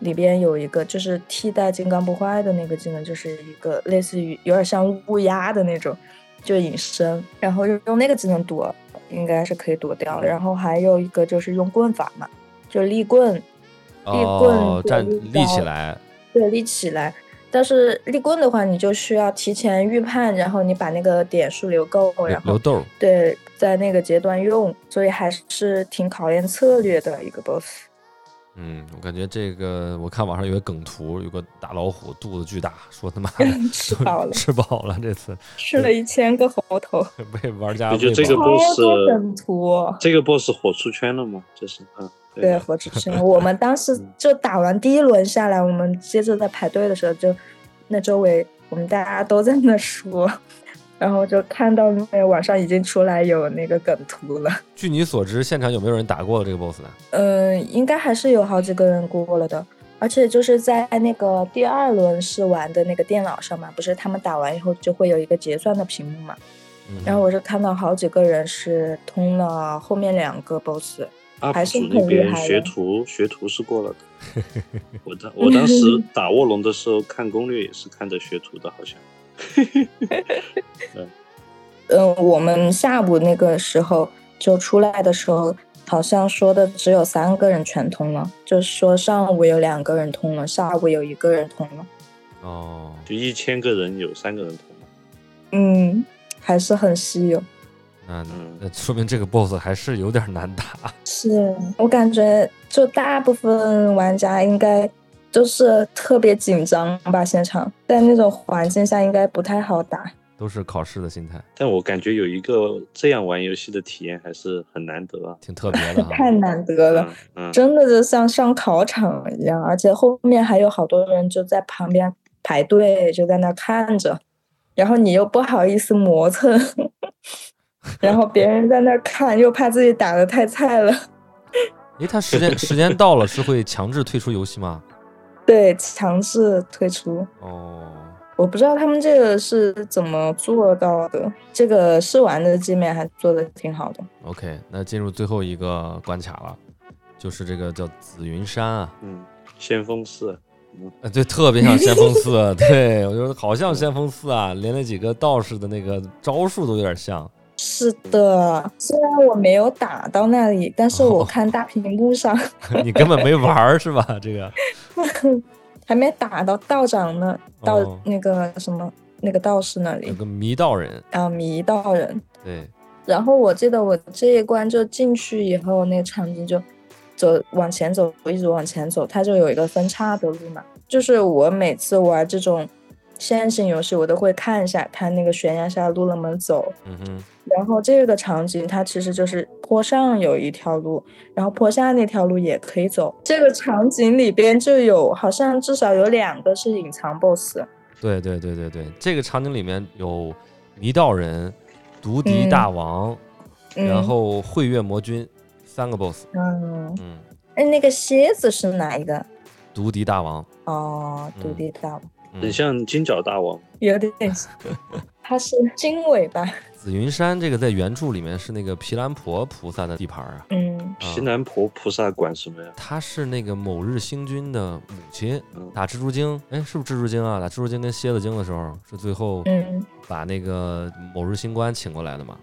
里边有一个就是替代金刚不坏的那个技能，就是一个类似于有点像乌鸦的那种。就隐身，然后用用那个技能躲，应该是可以躲掉。然后还有一个就是用棍法嘛，就立棍，立棍站立起来，对，立起来。但是立棍的话，你就需要提前预判，然后你把那个点数留够，然后留豆。对，在那个阶段用，所以还是挺考验策略的一个 boss。嗯，我感觉这个，我看网上有个梗图，有个大老虎肚子巨大，说他妈的 吃饱了，吃饱了，这次吃了一千个猴头，被玩家我觉得这个 boss 梗图，这个 boss 火出圈了吗？就是，嗯，对，火出圈。我们当时就打完第一轮下来，我们接着在排队的时候，就那周围我们大家都在那说。然后就看到那网上已经出来有那个梗图了。据你所知，现场有没有人打过这个 boss 呢？嗯，应该还是有好几个人过了的。而且就是在那个第二轮试玩的那个电脑上嘛，不是他们打完以后就会有一个结算的屏幕嘛。然后我是看到好几个人是通了后面两个 boss，还是很厉害。学徒学徒是过了的。我当我当时 打卧龙的时候看攻略也是看着学徒的，好像。嗯，我们下午那个时候就出来的时候，好像说的只有三个人全通了，就是说上午有两个人通了，下午有一个人通了。哦，就一千个人有三个人通了。嗯，还是很稀有。那那说明这个 BOSS 还是有点难打。是我感觉，就大部分玩家应该。就是特别紧张吧，现场在那种环境下应该不太好打，都是考试的心态。但我感觉有一个这样玩游戏的体验还是很难得，挺特别的，太难得了，真的就像上考场一样，而且后面还有好多人就在旁边排队，就在那看着。然后你又不好意思磨蹭，然后别人在那看，又怕自己打的太菜了。诶，他时间时间到了是会强制退出游戏吗？对，强制退出。哦，我不知道他们这个是怎么做到的。这个试玩的界面还做的挺好的。OK，那进入最后一个关卡了，就是这个叫紫云山啊。嗯，先锋寺。呃，对，特别像先锋寺，对我觉得好像先锋寺啊，连那几个道士的那个招数都有点像。是的，虽然我没有打到那里，但是我看大屏幕上，你根本没玩儿是吧？这个 还没打到道长呢，到那个什么那个道士那里，有个迷道人啊，迷道人。对。然后我记得我这一关就进去以后，那个场景就走往前走，一直往前走，它就有一个分叉的路嘛。就是我每次玩这种线性游戏，我都会看一下它那个悬崖下的路能不能走。嗯哼。然后这个场景它其实就是坡上有一条路，然后坡下那条路也可以走。这个场景里边就有好像至少有两个是隐藏 BOSS。对对对对对，这个场景里面有迷道人、毒敌大王，然后慧月魔君三个 BOSS。嗯嗯，哎，那个蝎子是哪一个？毒敌大王。哦，毒敌大王。很像金角大王。有点像。它是金尾吧。紫云山这个在原著里面是那个毗蓝婆菩萨的地盘啊。嗯，毗蓝婆菩萨管什么呀？他是那个某日星君的母亲，打蜘蛛精，哎，是不是蜘蛛精啊？打蜘蛛精跟蝎子精的时候，是最后把那个某日星官请过来的嘛？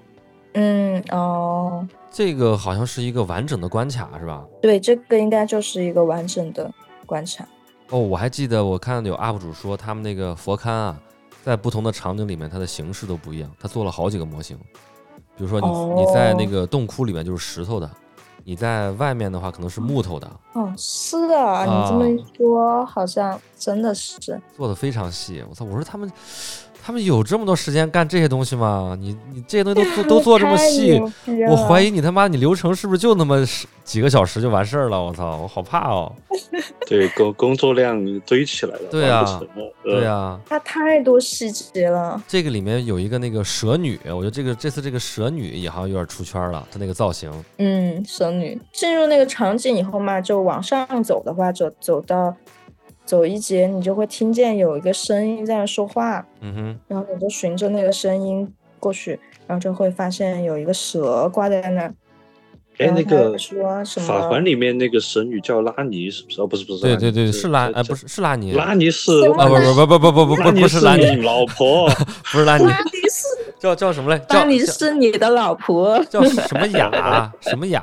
嗯，哦，这个好像是一个完整的关卡是吧？对，这个应该就是一个完整的关卡。哦，我还记得我看有 UP 主说他们那个佛龛啊。在不同的场景里面，它的形式都不一样。他做了好几个模型，比如说你你在那个洞窟里面就是石头的，你在外面的话可能是木头的。哦，是的，你这么一说，好像真的是做的非常细。我操，我说他们。他们有这么多时间干这些东西吗？你你这些东西都做 都做这么细，我怀疑你他妈你流程是不是就那么几个小时就完事儿了？我操，我好怕哦。对，工工作量堆起来了。对啊，对啊。它太多细节了。这个里面有一个那个蛇女，我觉得这个这次这个蛇女也好像有点出圈了，她那个造型。嗯，蛇女进入那个场景以后嘛，就往上走的话，走走到。走一节，你就会听见有一个声音在那说话，嗯哼，然后你就循着那个声音过去，然后就会发现有一个蛇挂在那儿。哎，那个说什么？法环里面那个神女叫拉尼，是不是？哦，不是，不是。对对对，是拉，哎，不是，是拉尼。拉尼是啊，不不不不不不不不，不是拉尼老婆，不是拉尼。拉尼是叫叫什么嘞？拉尼是你的老婆。叫什么雅？什么雅？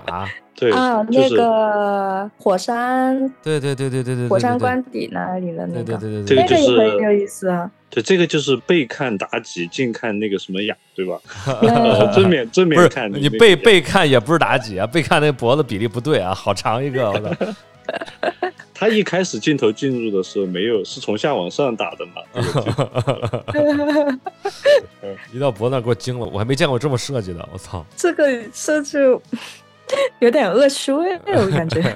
啊，那个火山，对对对对对对，火山关底那里的那个，对对对对，这个就是很有意思啊。对，这个就是背看妲己，近看那个什么雅，对吧？正面正面看，你背背看也不是妲己啊，背看那脖子比例不对啊，好长一个，我操！他一开始镜头进入的时候没有，是从下往上打的嘛？一到脖子那给我惊了，我还没见过这么设计的，我操！这个设计。有点恶趣味，我感觉。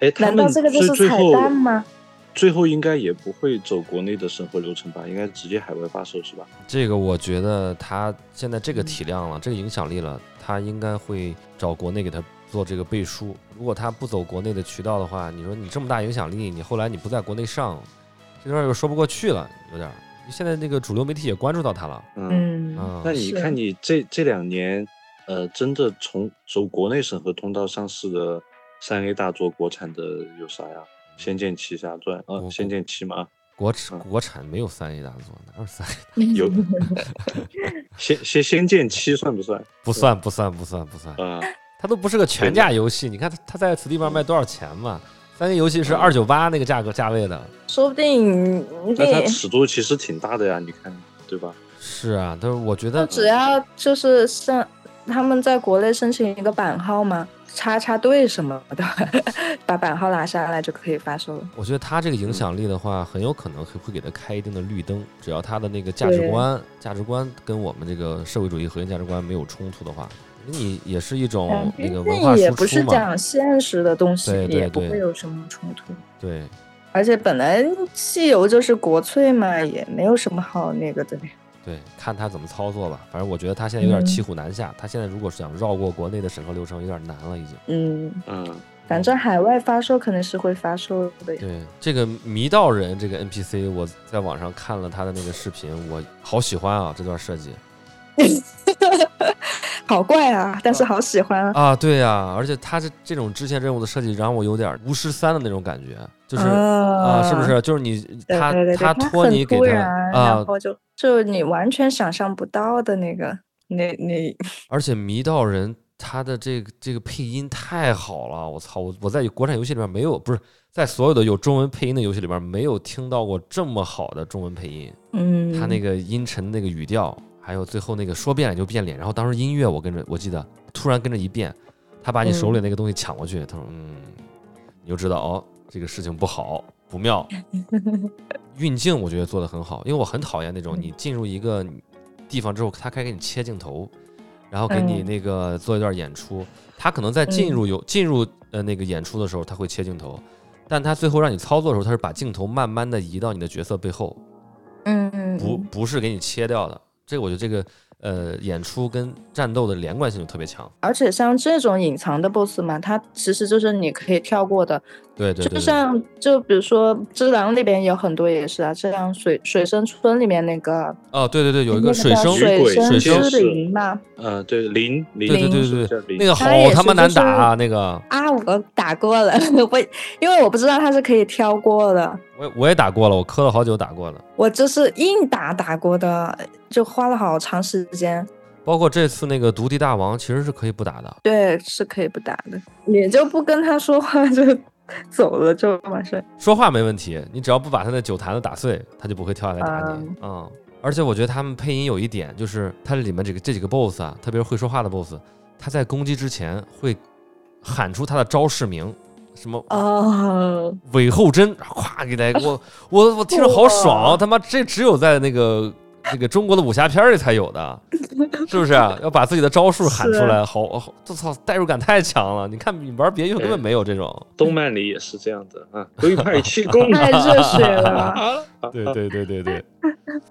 哎，难道这个就是彩蛋吗？最后应该也不会走国内的审核流程吧？应该直接海外发售是吧？这个我觉得他现在这个体量了，这个影响力了，他应该会找国内给他做这个背书。如果他不走国内的渠道的话，你说你这么大影响力，你后来你不在国内上，这段又说不过去了，有点。现在那个主流媒体也关注到他了。嗯，那你看你这这两年。呃，真的从走国内审核通道上市的三 A 大作，国产的有啥呀？《仙剑奇侠传》啊，《仙剑奇》吗。国产国产没有三 A 大作，哪有三 A？有。仙仙仙剑七算不算？不算不算不算不算。啊，它都不是个全价游戏。你看它它在此地方卖多少钱嘛？三 A 游戏是二九八那个价格价位的。说不定。那它尺度其实挺大的呀，你看对吧？是啊，但是我觉得只要就是像。他们在国内申请一个版号吗？插插队什么的，把版号拿下来就可以发售了。我觉得他这个影响力的话，很有可能会会给他开一定的绿灯，只要他的那个价值观价值观跟我们这个社会主义核心价值观没有冲突的话，你也是一种那个文化输出嘛。也不是讲现实的东西，对对对，不会有什么冲突。对。而且本来西游就是国粹嘛，也没有什么好那个的。对，看他怎么操作吧。反正我觉得他现在有点骑虎难下。他现在如果是想绕过国内的审核流程，有点难了，已经。嗯嗯，反正海外发售肯定是会发售的。对，这个迷道人这个 NPC，我在网上看了他的那个视频，我好喜欢啊，这段设计。好怪啊，但是好喜欢啊！对呀，而且他这这种支线任务的设计，让我有点巫师三的那种感觉，就是啊，是不是？就是你他他托你给他啊，然后就就你完全想象不到的那个那那。而且迷道人他的这个这个配音太好了，我操！我我在国产游戏里面没有，不是在所有的有中文配音的游戏里边没有听到过这么好的中文配音。嗯，他那个阴沉那个语调。还有最后那个说变脸就变脸，然后当时音乐我跟着，我记得突然跟着一变，他把你手里那个东西抢过去，他说嗯，你就知道哦，这个事情不好不妙。运镜我觉得做的很好，因为我很讨厌那种你进入一个地方之后，他开始给你切镜头，然后给你那个做一段演出，他可能在进入有进入呃那个演出的时候他会切镜头，但他最后让你操作的时候，他是把镜头慢慢的移到你的角色背后，嗯，不不是给你切掉的。这个我觉得这个呃演出跟战斗的连贯性就特别强，而且像这种隐藏的 BOSS 嘛，它其实就是你可以跳过的。对对，就像就比如说《只狼》那边有很多也是啊，这样水水生村里面那个哦，对对对，有一个水生水生之灵嘛，呃，对灵灵，对对对对，那个好他妈难打啊，那个。啊，我打过了，我因为我不知道他是可以挑过的，我我也打过了，我磕了好久打过了，我就是硬打打过的，就花了好长时间。包括这次那个毒地大王其实是可以不打的，对，是可以不打的，你就不跟他说话就。走了就完事。说话没问题，你只要不把他那酒坛子打碎，他就不会跳下来打你。嗯，而且我觉得他们配音有一点，就是它里面这个这几个 BOSS 啊，特别是会说话的 BOSS，他在攻击之前会喊出他的招式名，什么啊，韦后针，咵给他，我我我听着好爽，他妈这只有在那个。这个中国的武侠片里才有的，是不是？要把自己的招数喊出来，好，我操，代入感太强了。你看你玩别的根本没有这种，动漫里也是这样的啊，龟派气功 太热血了。对对对对对，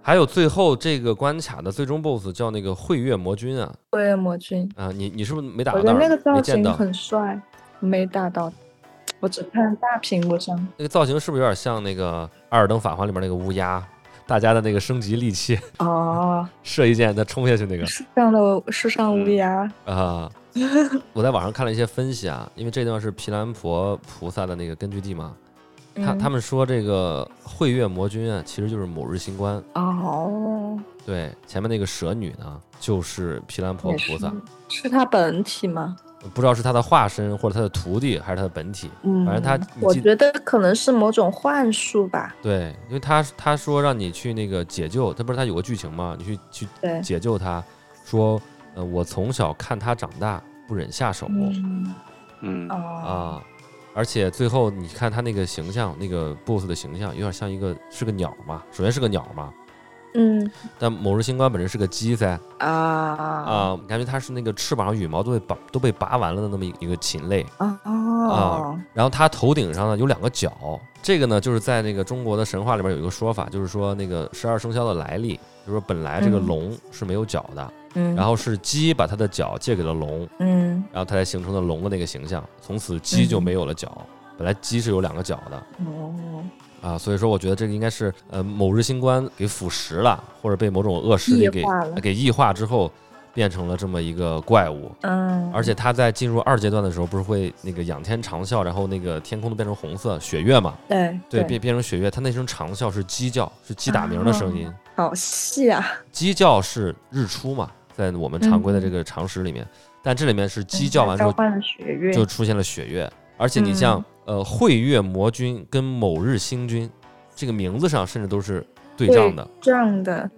还有最后这个关卡的最终 BOSS 叫那个慧月魔君啊，慧月魔君啊，你你是不是没打到？我觉得那个造型很帅，没打到，我只看大屏幕上。那个造型是不是有点像那个《艾尔登法环》里面那个乌鸦？大家的那个升级利器哦，射一箭，再冲下去那个。世上的世上乌鸦啊！我在网上看了一些分析啊，因为这地方是毗蓝婆菩萨的那个根据地嘛，他他们说这个慧月魔君啊，其实就是某日星官。哦。对，前面那个蛇女呢，就是毗蓝婆菩萨，是她本体吗？不知道是他的化身，或者他的徒弟，还是他的本体。嗯，反正他，我觉得可能是某种幻术吧。对，因为他他说让你去那个解救他，不是他有个剧情吗？你去去解救他，说，呃，我从小看他长大，不忍下手。嗯啊，而且最后你看他那个形象，那个 BOSS 的形象，有点像一个是个鸟嘛。首先是个鸟嘛。嗯，但某日星官本身是个鸡噻。啊。啊，感觉它是那个翅膀上羽毛都被拔都被拔完了的那么一个禽类啊啊，然后它头顶上呢有两个角，这个呢就是在那个中国的神话里边有一个说法，就是说那个十二生肖的来历，就是说本来这个龙是没有角的，嗯，然后是鸡把它的脚借给了龙，嗯，然后它才形成了龙的那个形象，从此鸡就没有了脚，本来鸡是有两个脚的，哦。啊，所以说我觉得这个应该是呃某日星官给腐蚀了，或者被某种恶势力给给异化之后，变成了这么一个怪物。嗯，而且他在进入二阶段的时候，不是会那个仰天长啸，然后那个天空都变成红色雪月嘛？对对，变变成雪月，他那声长啸是鸡叫，是鸡打鸣的声音。好细啊！鸡叫是日出嘛，在我们常规的这个常识里面，但这里面是鸡叫完之后就出现了雪月，而且你像。呃，慧月魔君跟某日星君，这个名字上甚至都是对仗的。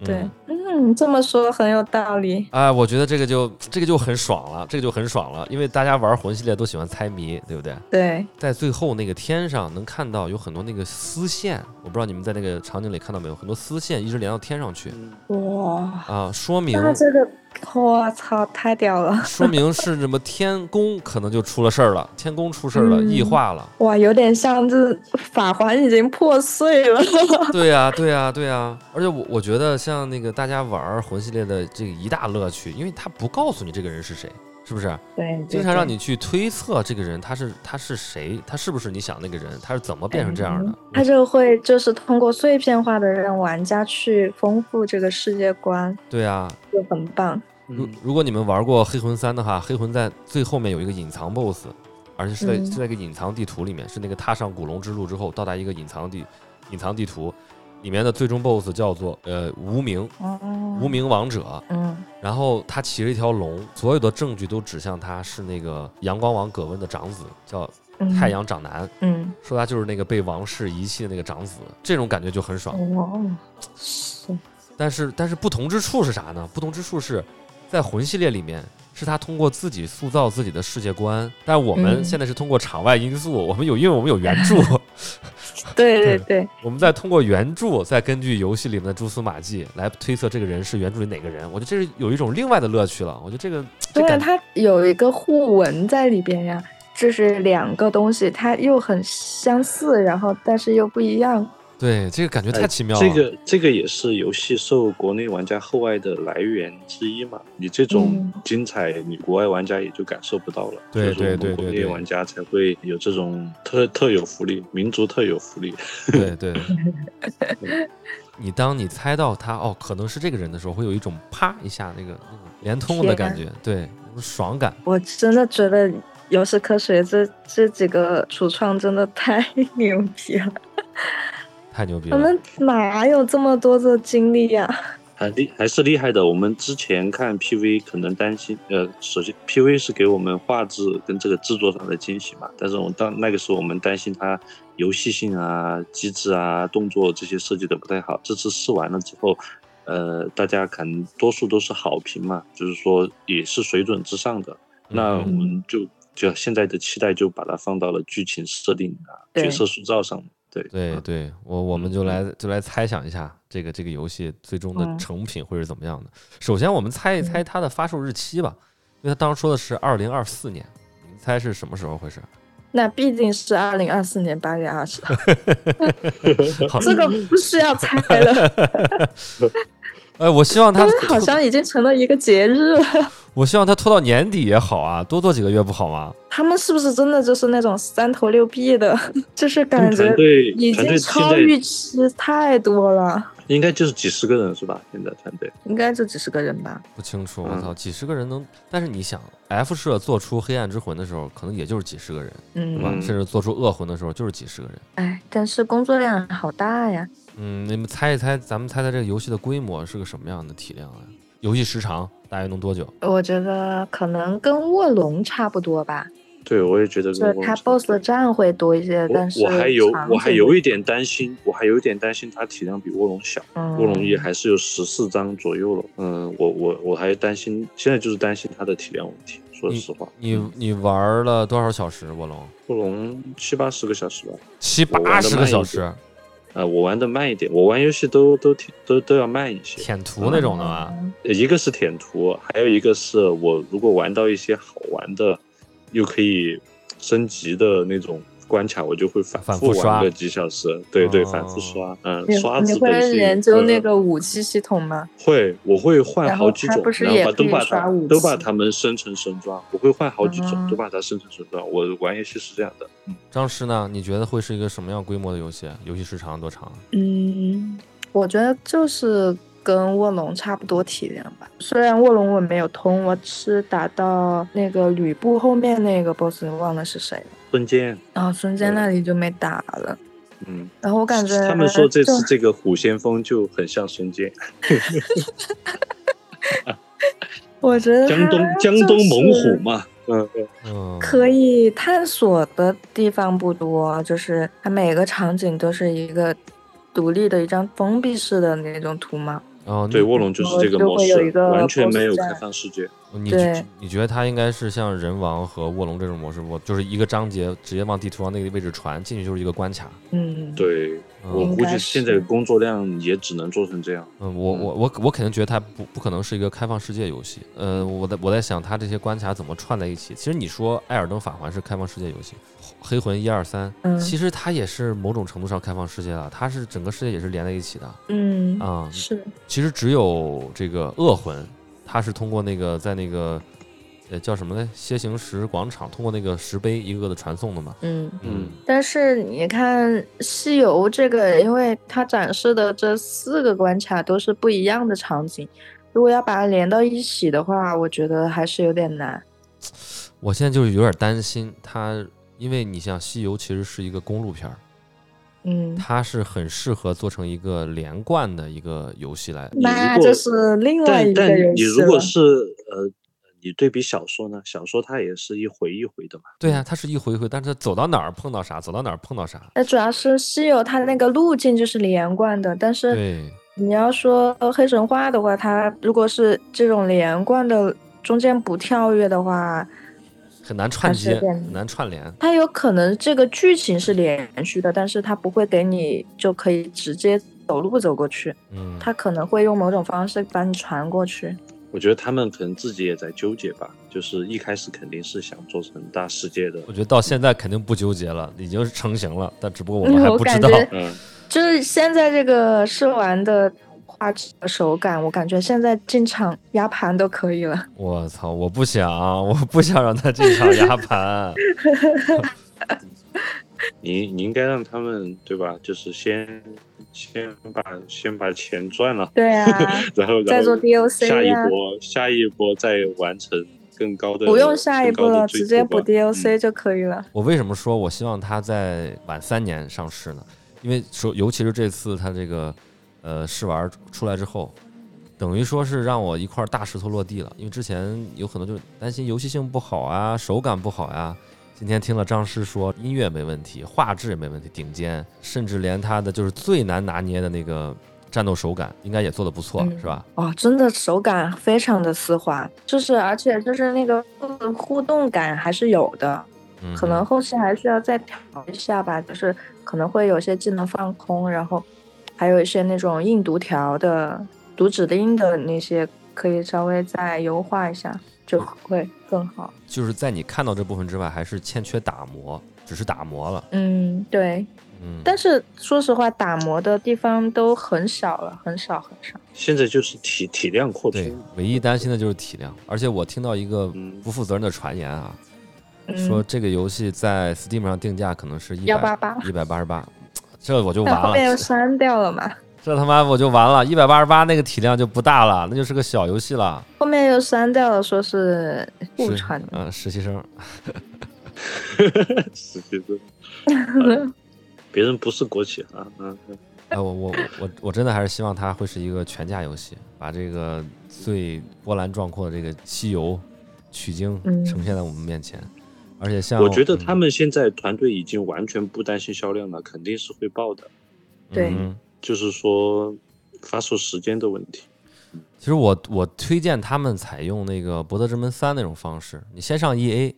对，嗯，这么说很有道理。哎，我觉得这个就这个就很爽了，这个就很爽了，因为大家玩魂系列都喜欢猜谜，对不对？对，在最后那个天上能看到有很多那个丝线，我不知道你们在那个场景里看到没有，很多丝线一直连到天上去。哇啊，说明那这个我操，太屌了！说明是什么天宫可能就出了事儿了，天宫出事儿了，异化了。哇，有点像这法环已经破碎了。对呀，对呀，对呀。而且我我觉得像那个大家玩魂系列的这个一大乐趣，因为他不告诉你这个人是谁。是不是？对，经常让你去推测这个人他是他是谁，他是不是你想那个人，他是怎么变成这样的？他就会就是通过碎片化的让玩家去丰富这个世界观。对啊，就很棒。如如果你们玩过黑魂三的话，黑魂在最后面有一个隐藏 BOSS，而且是在是在一个隐藏地图里面，是那个踏上古龙之路之后到达一个隐藏地隐藏地图。里面的最终 BOSS 叫做呃无名，无名王者。嗯，然后他骑着一条龙，所有的证据都指向他是那个阳光王葛温的长子，叫太阳长男。嗯，说他就是那个被王室遗弃的那个长子，这种感觉就很爽。哦，是。但是但是不同之处是啥呢？不同之处是在魂系列里面，是他通过自己塑造自己的世界观，但我们现在是通过场外因素，我们有因为我们有原著。对对 对，我们再通过原著，再根据游戏里面的蛛丝马迹来推测这个人是原著里哪个人。我觉得这是有一种另外的乐趣了。我觉得这个，对啊，它有一个互文在里边呀，这是两个东西，它又很相似，然后但是又不一样。对，这个感觉太奇妙了。这个这个也是游戏受国内玩家厚爱的来源之一嘛。你这种精彩，你国外玩家也就感受不到了。对对对对，国内玩家才会有这种特特有福利，民族特有福利。对对。你当你猜到他哦可能是这个人的时候，会有一种啪一下那个那种连通的感觉，对，爽感。我真的觉得游戏科学这这几个主创真的太牛逼了。太牛逼了！我们哪有这么多的精力呀？还厉还是厉害的。我们之前看 PV 可能担心，呃，首先 PV 是给我们画质跟这个制作上的惊喜嘛。但是我们当那个时候我们担心它游戏性啊、机制啊、动作这些设计的不太好。这次试完了之后，呃，大家可能多数都是好评嘛，就是说也是水准之上的。那我们就就现在的期待就把它放到了剧情设定啊、角色塑造上。对对对，我我们就来就来猜想一下这个这个游戏最终的成品会是怎么样的。首先，我们猜一猜它的发售日期吧，因为它当时说的是二零二四年，你猜是什么时候会是？那毕竟是二零二四年八月二十 号。这个不需要猜了。哎，我希望他 好像已经成了一个节日了。我希望他拖到年底也好啊，多做几个月不好吗？他们是不是真的就是那种三头六臂的？就是感觉已经超预期太多了。应该就是几十个人是吧？现在团队应该就几十个人吧？不清楚，我操，几十个人能？但是你想，F 社做出黑暗之魂的时候，可能也就是几十个人，嗯，对吧？甚至做出恶魂的时候，就是几十个人。哎，但是工作量好大呀。嗯，你们猜一猜，咱们猜猜这个游戏的规模是个什么样的体量啊？游戏时长大约能多久？我觉得可能跟卧龙差不多吧。对，我也觉得。就是它 BOSS 的战会多一些，但是我还有我还有一点担心，我还有一点担心它体量比卧龙小。卧龙也还是有十四张左右了。嗯，我我我还担心，现在就是担心它的体量问题。说实话，你你玩了多少小时？卧龙？卧龙七八十个小时吧。七八十个小时。呃，我玩的慢一点，我玩游戏都都挺都都要慢一些，舔图那种的吗。一个是舔图，还有一个是我如果玩到一些好玩的，又可以升级的那种。关卡我就会反复玩个几小时，对对，反复刷，嗯，刷子你会研究那个武器系统吗？会，我会换好几种，然后都把它都把它们生成神装，我会换好几种，都把它生成神装。我玩游戏是这样的。嗯张师呢？你觉得会是一个什么样规模的游戏？游戏时长多长？嗯，我觉得就是跟卧龙差不多体量吧。虽然卧龙我没有通，我是打到那个吕布后面那个 boss，忘了是谁了。孙坚，然后孙坚那里就没打了。嗯，然后我感觉他们说这次这个虎先锋就很像孙坚。我觉得江东江东猛虎嘛，嗯嗯，可以探索的地方不多，就是它每个场景都是一个独立的一张封闭式的那种图嘛。哦，对，卧龙就是这个模式，完全没有开放世界。你你觉得它应该是像人王和卧龙这种模式我？就是一个章节直接往地图上那个位置传进去就是一个关卡。嗯，对我估计现在工作量也只能做成这样。嗯，我我我我肯定觉得它不不可能是一个开放世界游戏。呃，我在我在想它这些关卡怎么串在一起。其实你说《艾尔登法环》是开放世界游戏，《黑魂》一二三，其实它也是某种程度上开放世界了，它是整个世界也是连在一起的。嗯啊，是。其实只有这个《恶魂》，它是通过那个在那个。呃，叫什么呢？楔形石广场通过那个石碑一个个的传送的嘛。嗯嗯。但是你看西游这个，因为它展示的这四个关卡都是不一样的场景，如果要把它连到一起的话，我觉得还是有点难。我现在就是有点担心它，因为你像西游其实是一个公路片儿，嗯，它是很适合做成一个连贯的一个游戏来。那这是另外一个游戏你如果是呃。你对比小说呢？小说它也是一回一回的嘛。对呀，它是一回一回，但是走到哪儿碰到啥，走到哪儿碰到啥。那主要是西游它那个路径就是连贯的，但是你要说黑神话的话，它如果是这种连贯的，中间不跳跃的话，很难串接，很难串联。它有可能这个剧情是连续的，但是它不会给你就可以直接走路走过去。嗯，它可能会用某种方式把你传过去。我觉得他们可能自己也在纠结吧，就是一开始肯定是想做成大世界的。我觉得到现在肯定不纠结了，已经是成型了，但只不过我们 还不知道。嗯，就是现在这个试玩的画质手感，我感觉现在进场压盘都可以了。我操！我不想，我不想让他进场压盘。你你应该让他们对吧？就是先。先把先把钱赚了，对啊，然后再做 DOC，下一波下一波再完成更高的，不用下一波了，直接补 DOC 就可以了。我为什么说我希望它在晚三年上市呢？因为说尤其是这次它这个呃试玩出来之后，等于说是让我一块大石头落地了。因为之前有很多就担心游戏性不好啊，手感不好呀。今天听了张师说，音乐没问题，画质也没问题，顶尖，甚至连他的就是最难拿捏的那个战斗手感，应该也做的不错，是吧？哦，真的手感非常的丝滑，就是而且就是那个互动感还是有的，可能后期还需要再调一下吧，就是可能会有些技能放空，然后还有一些那种硬读条的读指令的那些，可以稍微再优化一下。就会更好。就是在你看到这部分之外，还是欠缺打磨，只是打磨了。嗯，对，嗯。但是说实话，打磨的地方都很少了，很少很少。现在就是体体量扩充，唯一担心的就是体量。而且我听到一个不负责任的传言啊，说这个游戏在 Steam 上定价可能是一百八一百八十八，这我就完了。后面又删掉了嘛？这他妈我就完了，一百八十八那个体量就不大了，那就是个小游戏了。后面又删掉了，说是误传。嗯，实习生。实习生。别人不是国企啊。嗯。哎，我我我我真的还是希望它会是一个全价游戏，把这个最波澜壮阔的这个西游取经呈现在我们面前。而且像我觉得他们现在团队已经完全不担心销量了，肯定是会爆的。对。就是说，发售时间的问题。其实我我推荐他们采用那个《博德之门三》那种方式，你先上 E A，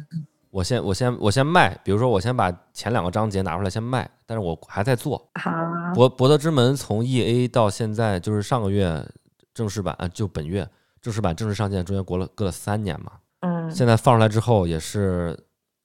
我先我先我先卖，比如说我先把前两个章节拿出来先卖，但是我还在做。博博德之门从 E A 到现在就是上个月正式版，呃，就本月正式版正式上线，中间隔了隔了三年嘛。嗯。现在放出来之后也是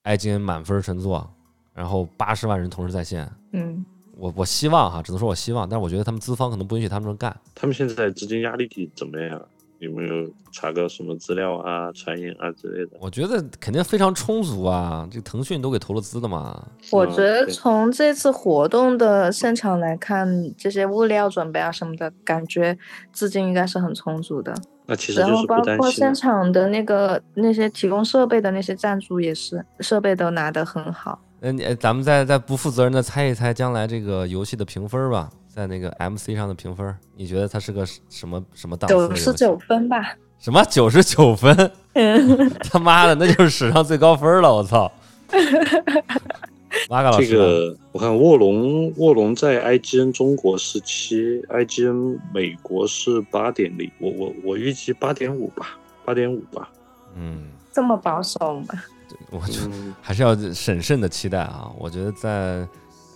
IGN 满分神作，然后八十万人同时在线。嗯。我我希望哈，只能说我希望，但是我觉得他们资方可能不允许他们这么干。他们现在资金压力怎么样？有没有查个什么资料啊、传言啊之类的？我觉得肯定非常充足啊，这腾讯都给投了资的嘛。我觉得从这次活动的现场来看，这些物料准备啊什么的，感觉资金应该是很充足的。那其实然后包括现场的那个那些提供设备的那些赞助也是，设备都拿得很好。那你咱们再再不负责任的猜一猜将来这个游戏的评分吧，在那个 MC 上的评分，你觉得它是个什么什么档次？九十九分吧。什么九十九分？他妈的，那就是史上最高分了！我操！马嘎老师，这个我看卧龙卧龙在 IGN 中国是七，IGN 美国是八点零，我我我预计八点五吧，八点五吧。嗯，这么保守吗？我就还是要审慎的期待啊！我觉得在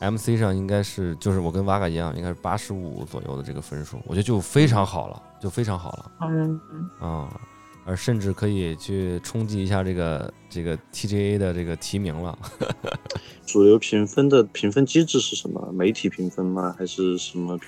MC 上应该是就是我跟瓦嘎一样，应该是八十五左右的这个分数，我觉得就非常好了，就非常好了。嗯啊，而甚至可以去冲击一下这个这个 TGA 的这个提名了。主流评分的评分机制是什么？媒体评分吗？还是什么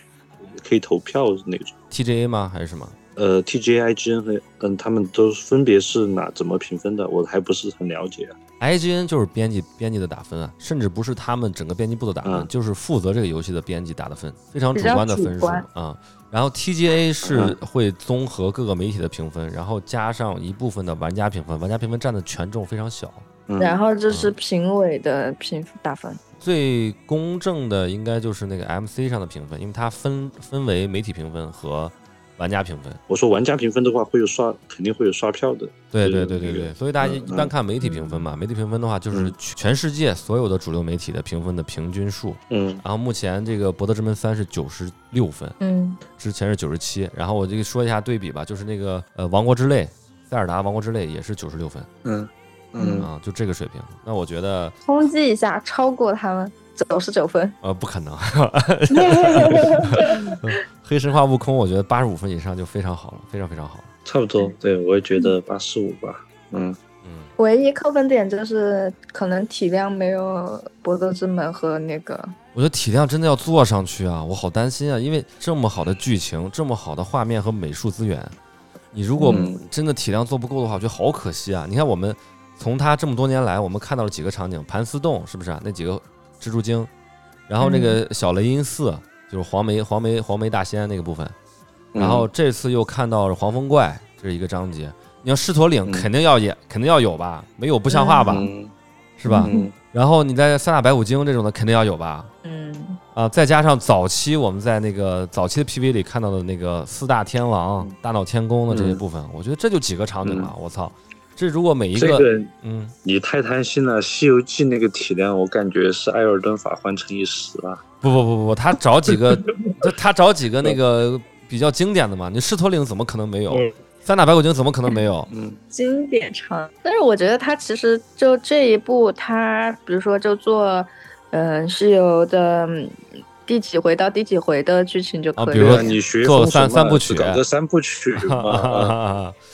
可以投票那种？TGA 吗？还是什么？呃，TGA、IGN 和嗯，他们都分别是哪怎么评分的？我还不是很了解。IGN 就是编辑编辑的打分啊，甚至不是他们整个编辑部的打分，就是负责这个游戏的编辑打的分，非常主观的分数啊。然后 TGA 是会综合各个媒体的评分，然后加上一部分的玩家评分，玩家评分占的权重非常小。然后这是评委的评打分，最公正的应该就是那个 MC 上的评分，因为它分分为媒体评分和。玩家评分，我说玩家评分的话会有刷，肯定会有刷票的。对对对对对，所以大家一般看媒体评分嘛，媒体评分的话就是全世界所有的主流媒体的评分的平均数。嗯，然后目前这个《博德之门三》是九十六分，嗯，之前是九十七。然后我就说一下对比吧，就是那个呃《王国之泪》，塞尔达《王国之泪》也是九十六分。嗯嗯啊，就这个水平。那我觉得冲击一下，超过他们。九十九分？呃，不可能。黑神话悟空，我觉得八十五分以上就非常好了，非常非常好。差不多，对我也觉得八十五吧。嗯嗯。唯一扣分点就是可能体量没有博德之门和那个。我觉得体量真的要做上去啊，我好担心啊，因为这么好的剧情，这么好的画面和美术资源，你如果真的体量做不够的话，我觉得好可惜啊。你看我们从他这么多年来，我们看到了几个场景，盘丝洞是不是啊？那几个。蜘蛛精，然后那个小雷音寺就是黄眉黄眉黄眉大仙那个部分，然后这次又看到了黄风怪，这是一个章节。你要狮驼岭肯定要演，肯定要有吧？没有不像话吧？是吧？然后你在三打白骨精这种的肯定要有吧？嗯啊，再加上早期我们在那个早期的 PV 里看到的那个四大天王、大闹天宫的这些部分，我觉得这就几个场景了。我操！这如果每一个，嗯，你太贪心了。《西游记》那个体量，我感觉是艾尔登法环乘以十啊！不不不不不，他找几个，他他找几个那个比较经典的嘛。你狮驼岭怎么可能没有？三打白骨精怎么可能没有？嗯，经典长。但是我觉得他其实就这一部，他比如说就做，嗯，西游的。第几回到第几回的剧情就可以了。啊比如说你学做三三部曲，搞个三部曲。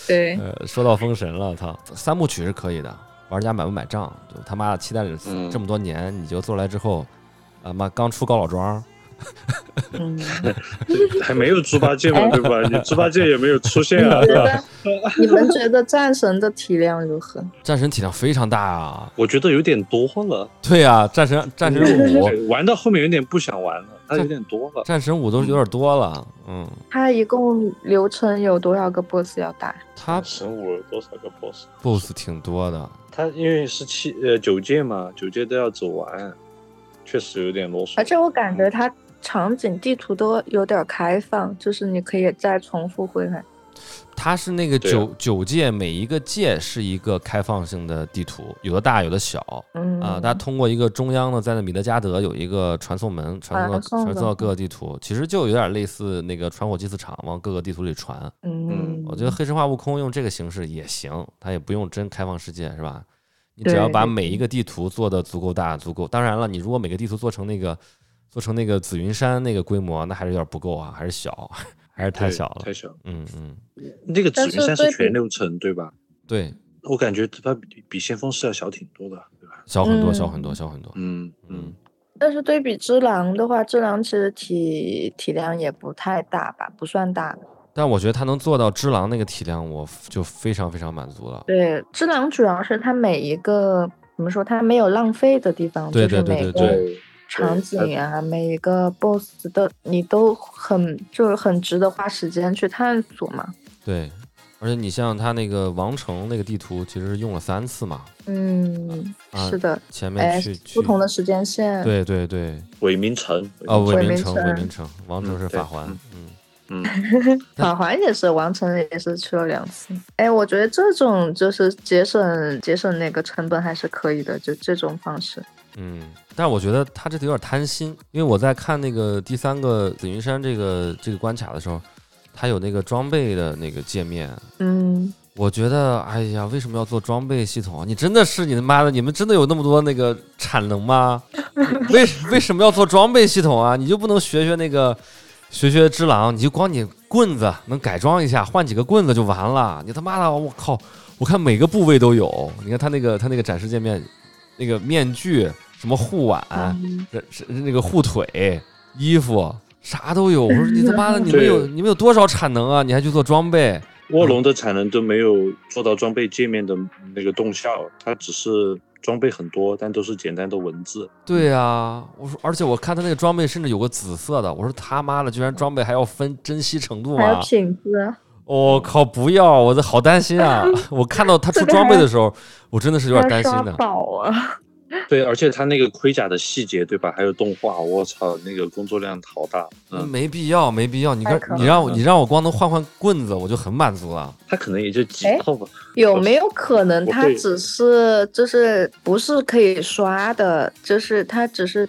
对，说到封神了，操，三部曲是可以的。玩家买不买账？就他妈的期待了这么多年，你就做来之后，啊妈刚出高老庄。嗯，还没有猪八戒嘛，对吧？你猪八戒也没有出现啊？你们觉得战神的体量如何？战神体量非常大啊，我觉得有点多了。对啊，战神战神五玩到后面有点不想玩了，他有点多了。战神五都有点多了，嗯。他一共流程有多少个 BOSS 要打？他神五有多少个 BOSS？BOSS 挺多的。他因为是七呃九届嘛，九届都要走完，确实有点啰嗦。而且我感觉它。场景地图都有点开放，就是你可以再重复回来。它是那个九九界，每一个界是一个开放性的地图，有的大，有的小。嗯啊，它通过一个中央的，在那米德加德有一个传送门，传送到传送到各个地图，其实就有点类似那个传火祭祀场，往各个地图里传。嗯，我觉得黑神话悟空用这个形式也行，它也不用真开放世界，是吧？你只要把每一个地图做的足够大，足够。当然了，你如果每个地图做成那个。做成那个紫云山那个规模，那还是有点不够啊，还是小，还是太小了，太小。嗯嗯，那个紫云山是全流程对吧？对，我感觉它比比先锋是要小挺多的，对吧？小很多，小很多，小很多。嗯嗯。但是对比之狼的话，之狼其实体体量也不太大吧，不算大。但我觉得它能做到之狼那个体量，我就非常非常满足了。对，之狼主要是它每一个怎么说，它没有浪费的地方，对对对对对。场景啊，每一个 boss 的你都很就是很值得花时间去探索嘛。对，而且你像他那个王城那个地图，其实用了三次嘛。嗯，是的。前面去不同的时间线。对对对。伪名城啊，伪名城，伪名城，王城是法环。嗯嗯。法环也是，王城也是去了两次。哎，我觉得这种就是节省节省那个成本还是可以的，就这种方式。嗯，但是我觉得他这有点贪心，因为我在看那个第三个紫云山这个这个关卡的时候，他有那个装备的那个界面，嗯，我觉得，哎呀，为什么要做装备系统啊？你真的是你他妈的，你们真的有那么多那个产能吗？为为什么要做装备系统啊？你就不能学学那个学学只狼？你就光你棍子能改装一下，换几个棍子就完了。你他妈的，我靠！我看每个部位都有。你看他那个他那个展示界面，那个面具、什么护腕、是是那个护腿、衣服，啥都有。我说你他妈的，你们有你们有多少产能啊？你还去做装备？卧龙的产能都没有做到装备界面的那个动效，它只是。装备很多，但都是简单的文字。对啊，我说，而且我看他那个装备甚至有个紫色的，我说他妈的，居然装备还要分珍惜程度吗？还有品质。我靠，不要，我这好担心啊！我看到他出装备的时候，我真的是有点担心的。宝啊！对，而且他那个盔甲的细节，对吧？还有动画，我操，那个工作量好大。嗯，没必要，没必要。你看，你让我，你让我光能换换棍子，我就很满足了。他可能也就几套吧。有没有可能，他只是就是不是可以刷的，就是他只是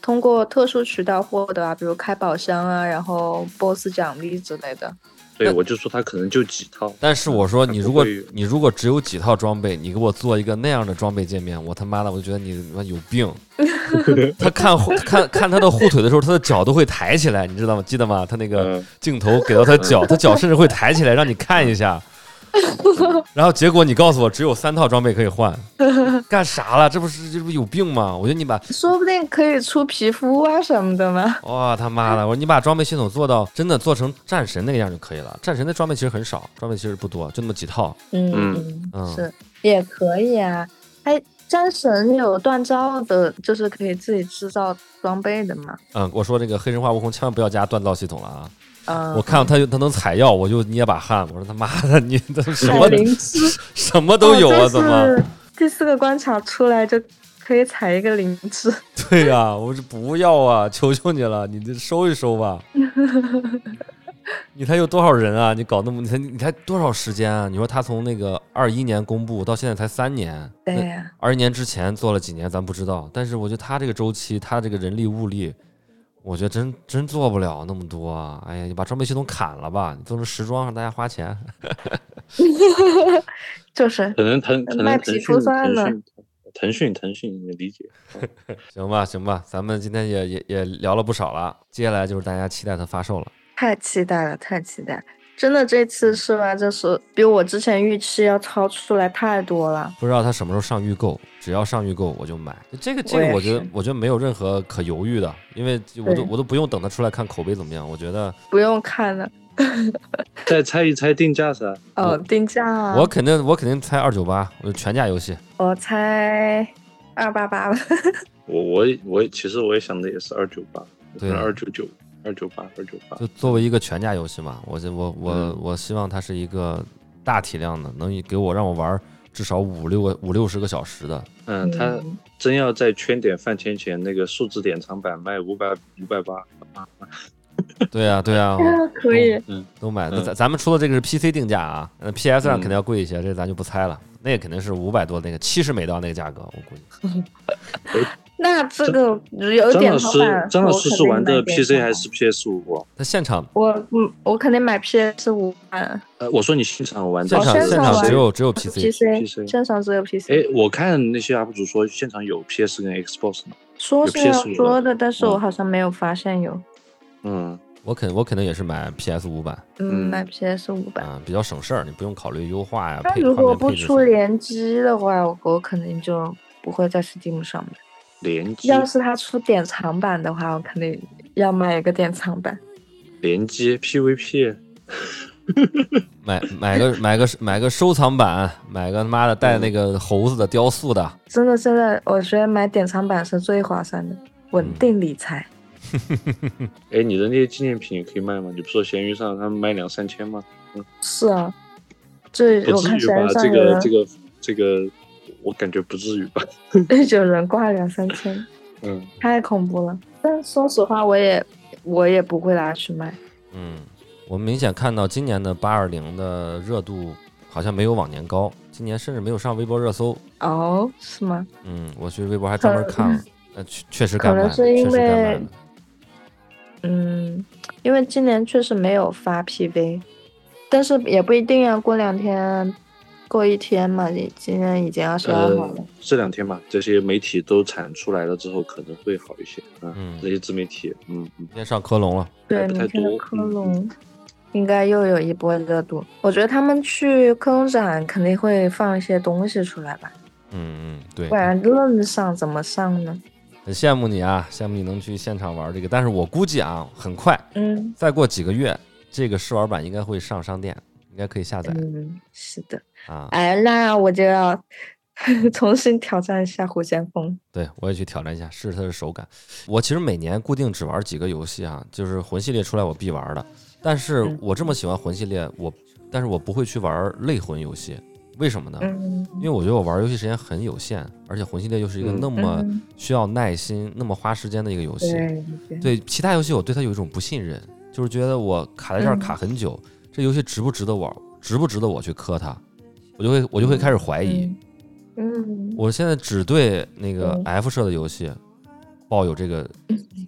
通过特殊渠道获得啊，比如开宝箱啊，然后 BOSS 奖励之类的。对，我就说他可能就几套，但是我说你如果你如果只有几套装备，你给我做一个那样的装备界面，我他妈的我就觉得你他妈有病。他看看看他的护腿的时候，他的脚都会抬起来，你知道吗？记得吗？他那个镜头给到他脚，他脚甚至会抬起来让你看一下。然后结果你告诉我只有三套装备可以换，干啥了？这不是这不有病吗？我觉得你把说不定可以出皮肤啊什么的吗？哇他妈的！我说你把装备系统做到真的做成战神那个样就可以了。战神的装备其实很少，装备其实不多，就那么几套。嗯嗯是也可以啊。哎，战神有锻造的，就是可以自己制造装备的吗？嗯，我说这个黑神话悟空千万不要加锻造系统了啊。我看到他他能采药，我就捏把汗。我说他妈的，你这什么 什么都有啊？怎么第四个关卡出来就可以采一个灵芝？对呀，我说不要啊，求求你了，你这收一收吧。你才有多少人啊？你搞那么你才你才多少时间啊？你说他从那个二一年公布到现在才三年，对呀，二一年之前做了几年咱不知道，但是我觉得他这个周期，他这个人力物力。我觉得真真做不了那么多啊！哎呀，你把装备系统砍了吧，你做成时装让大家花钱。就是可能腾可能腾讯腾讯腾讯腾讯也理解。行吧行吧，咱们今天也也也聊了不少了，接下来就是大家期待它发售了。太期待了，太期待！真的这次是吧？就是比我之前预期要超出来太多了。不知道它什么时候上预购，只要上预购我就买。这个这个，我觉得我觉得没有任何可犹豫的，因为我都我都不用等它出来看口碑怎么样。我觉得不用看了。再猜一猜定价噻？哦，定价。我肯定我肯定猜二九八，我全价游戏。我猜二八八吧。我我我其实我也想的也是二九八，对，二九九。二九八，二九八，就作为一个全价游戏嘛，我我我我希望它是一个大体量的，能给我让我玩至少五六个五六十个小时的。嗯，它真要在圈点饭圈钱那个数字典藏版卖五百五百八。对呀对呀，可以，嗯，都买。那咱咱们出的这个是 PC 定价啊那，PS 上肯定要贵一些，这咱就不猜了。那个肯定是五百多，那个七十美刀那个价格，我估计。那这个有点老师，张老师是玩的 PC 还是 PS 五？他现场，我嗯，我肯定买 PS 五版。呃，我说你现场玩，现场现场只有只有 PC，PC 现场只有 PC。哎，我看那些 UP 主说现场有 PS 跟 Xbox 呢，说是要说的，但是我好像没有发现有。嗯，我肯我肯定也是买 PS 五版，嗯，买 PS 五版，比较省事儿，你不用考虑优化呀。那如果不出联机的话，我我肯定就不会在 Steam 上面。联机，要是他出典藏版的话，我肯定要买一个典藏版。联机 PVP，买买个买个买个收藏版，买个他妈的带那个猴子的雕塑的。真的，真的我觉得买典藏版是最划算的，稳定理财。哎，你的那些纪念品也可以卖吗？你不说闲鱼上他们卖两三千吗？嗯，是啊，这我看闲鱼上这个这个这个。我感觉不至于吧，有人挂两三千，嗯，太恐怖了。但说实话，我也我也不会拿去卖。嗯，我们明显看到今年的八二零的热度好像没有往年高，今年甚至没有上微博热搜。哦，是吗？嗯，我去微博还专门看了，那，确确实干可能是因为，嗯，因为今年确实没有发 PV，但是也不一定啊，过两天。过一天嘛，你今天已经二十二号了。这两天嘛，这些媒体都产出来了之后，可能会好一些啊。嗯，这些自媒体，嗯，明天上科隆了，对，明天的科隆应该又有一波热度。我觉得他们去科隆展肯定会放一些东西出来吧。嗯嗯，对，不然愣上怎么上呢？很羡慕你啊，羡慕你能去现场玩这个。但是我估计啊，很快，嗯，再过几个月，这个试玩版应该会上商店。应该可以下载。嗯，是的啊。哎，那我就要 重新挑战一下虎先锋。对，我也去挑战一下，试试它的手感。我其实每年固定只玩几个游戏啊，就是魂系列出来我必玩的。但是我这么喜欢魂系列，我但是我不会去玩类魂游戏，为什么呢？因为我觉得我玩游戏时间很有限，而且魂系列又是一个那么需要耐心、那么花时间的一个游戏。对其他游戏，我对它有一种不信任，就是觉得我卡在这儿卡很久。这游戏值不值得玩？值不值得我去磕它？我就会我就会开始怀疑。嗯，我现在只对那个 F 社的游戏抱有这个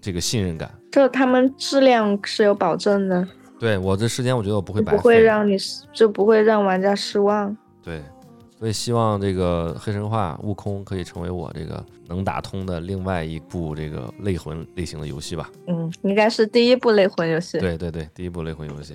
这个信任感。就他们质量是有保证的。对我这时间，我觉得我不会白费，不会让你就不会让玩家失望。对，所以希望这个黑神话悟空可以成为我这个能打通的另外一部这个类魂类型的游戏吧。嗯，应该是第一部类魂游戏。对对对，第一部类魂游戏。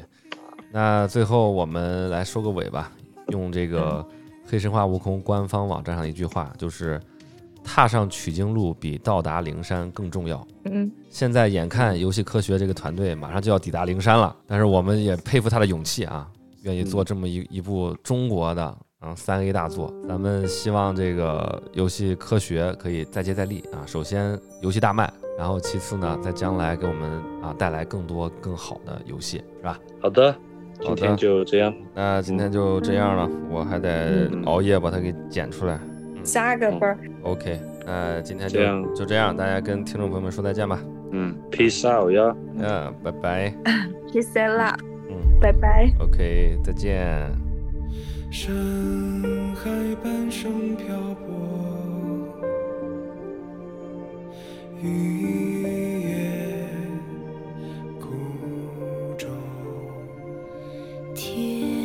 那最后我们来收个尾吧，用这个《黑神话：悟空》官方网站上一句话，就是“踏上取经路比到达灵山更重要”。嗯，现在眼看游戏科学这个团队马上就要抵达灵山了，但是我们也佩服他的勇气啊，愿意做这么一一部中国的啊三 A 大作。咱们希望这个游戏科学可以再接再厉啊！首先游戏大卖，然后其次呢，在将来给我们啊带来更多更好的游戏，是吧？好的。今天就这样，那今天就这样了，我还得熬夜把它给剪出来，加个分。OK，那今天就就这样，大家跟听众朋友们说再见吧。嗯，Peace out 呀，嗯，拜拜。Peace out，嗯，拜拜。OK，再见。深海半生漂泊，来抓住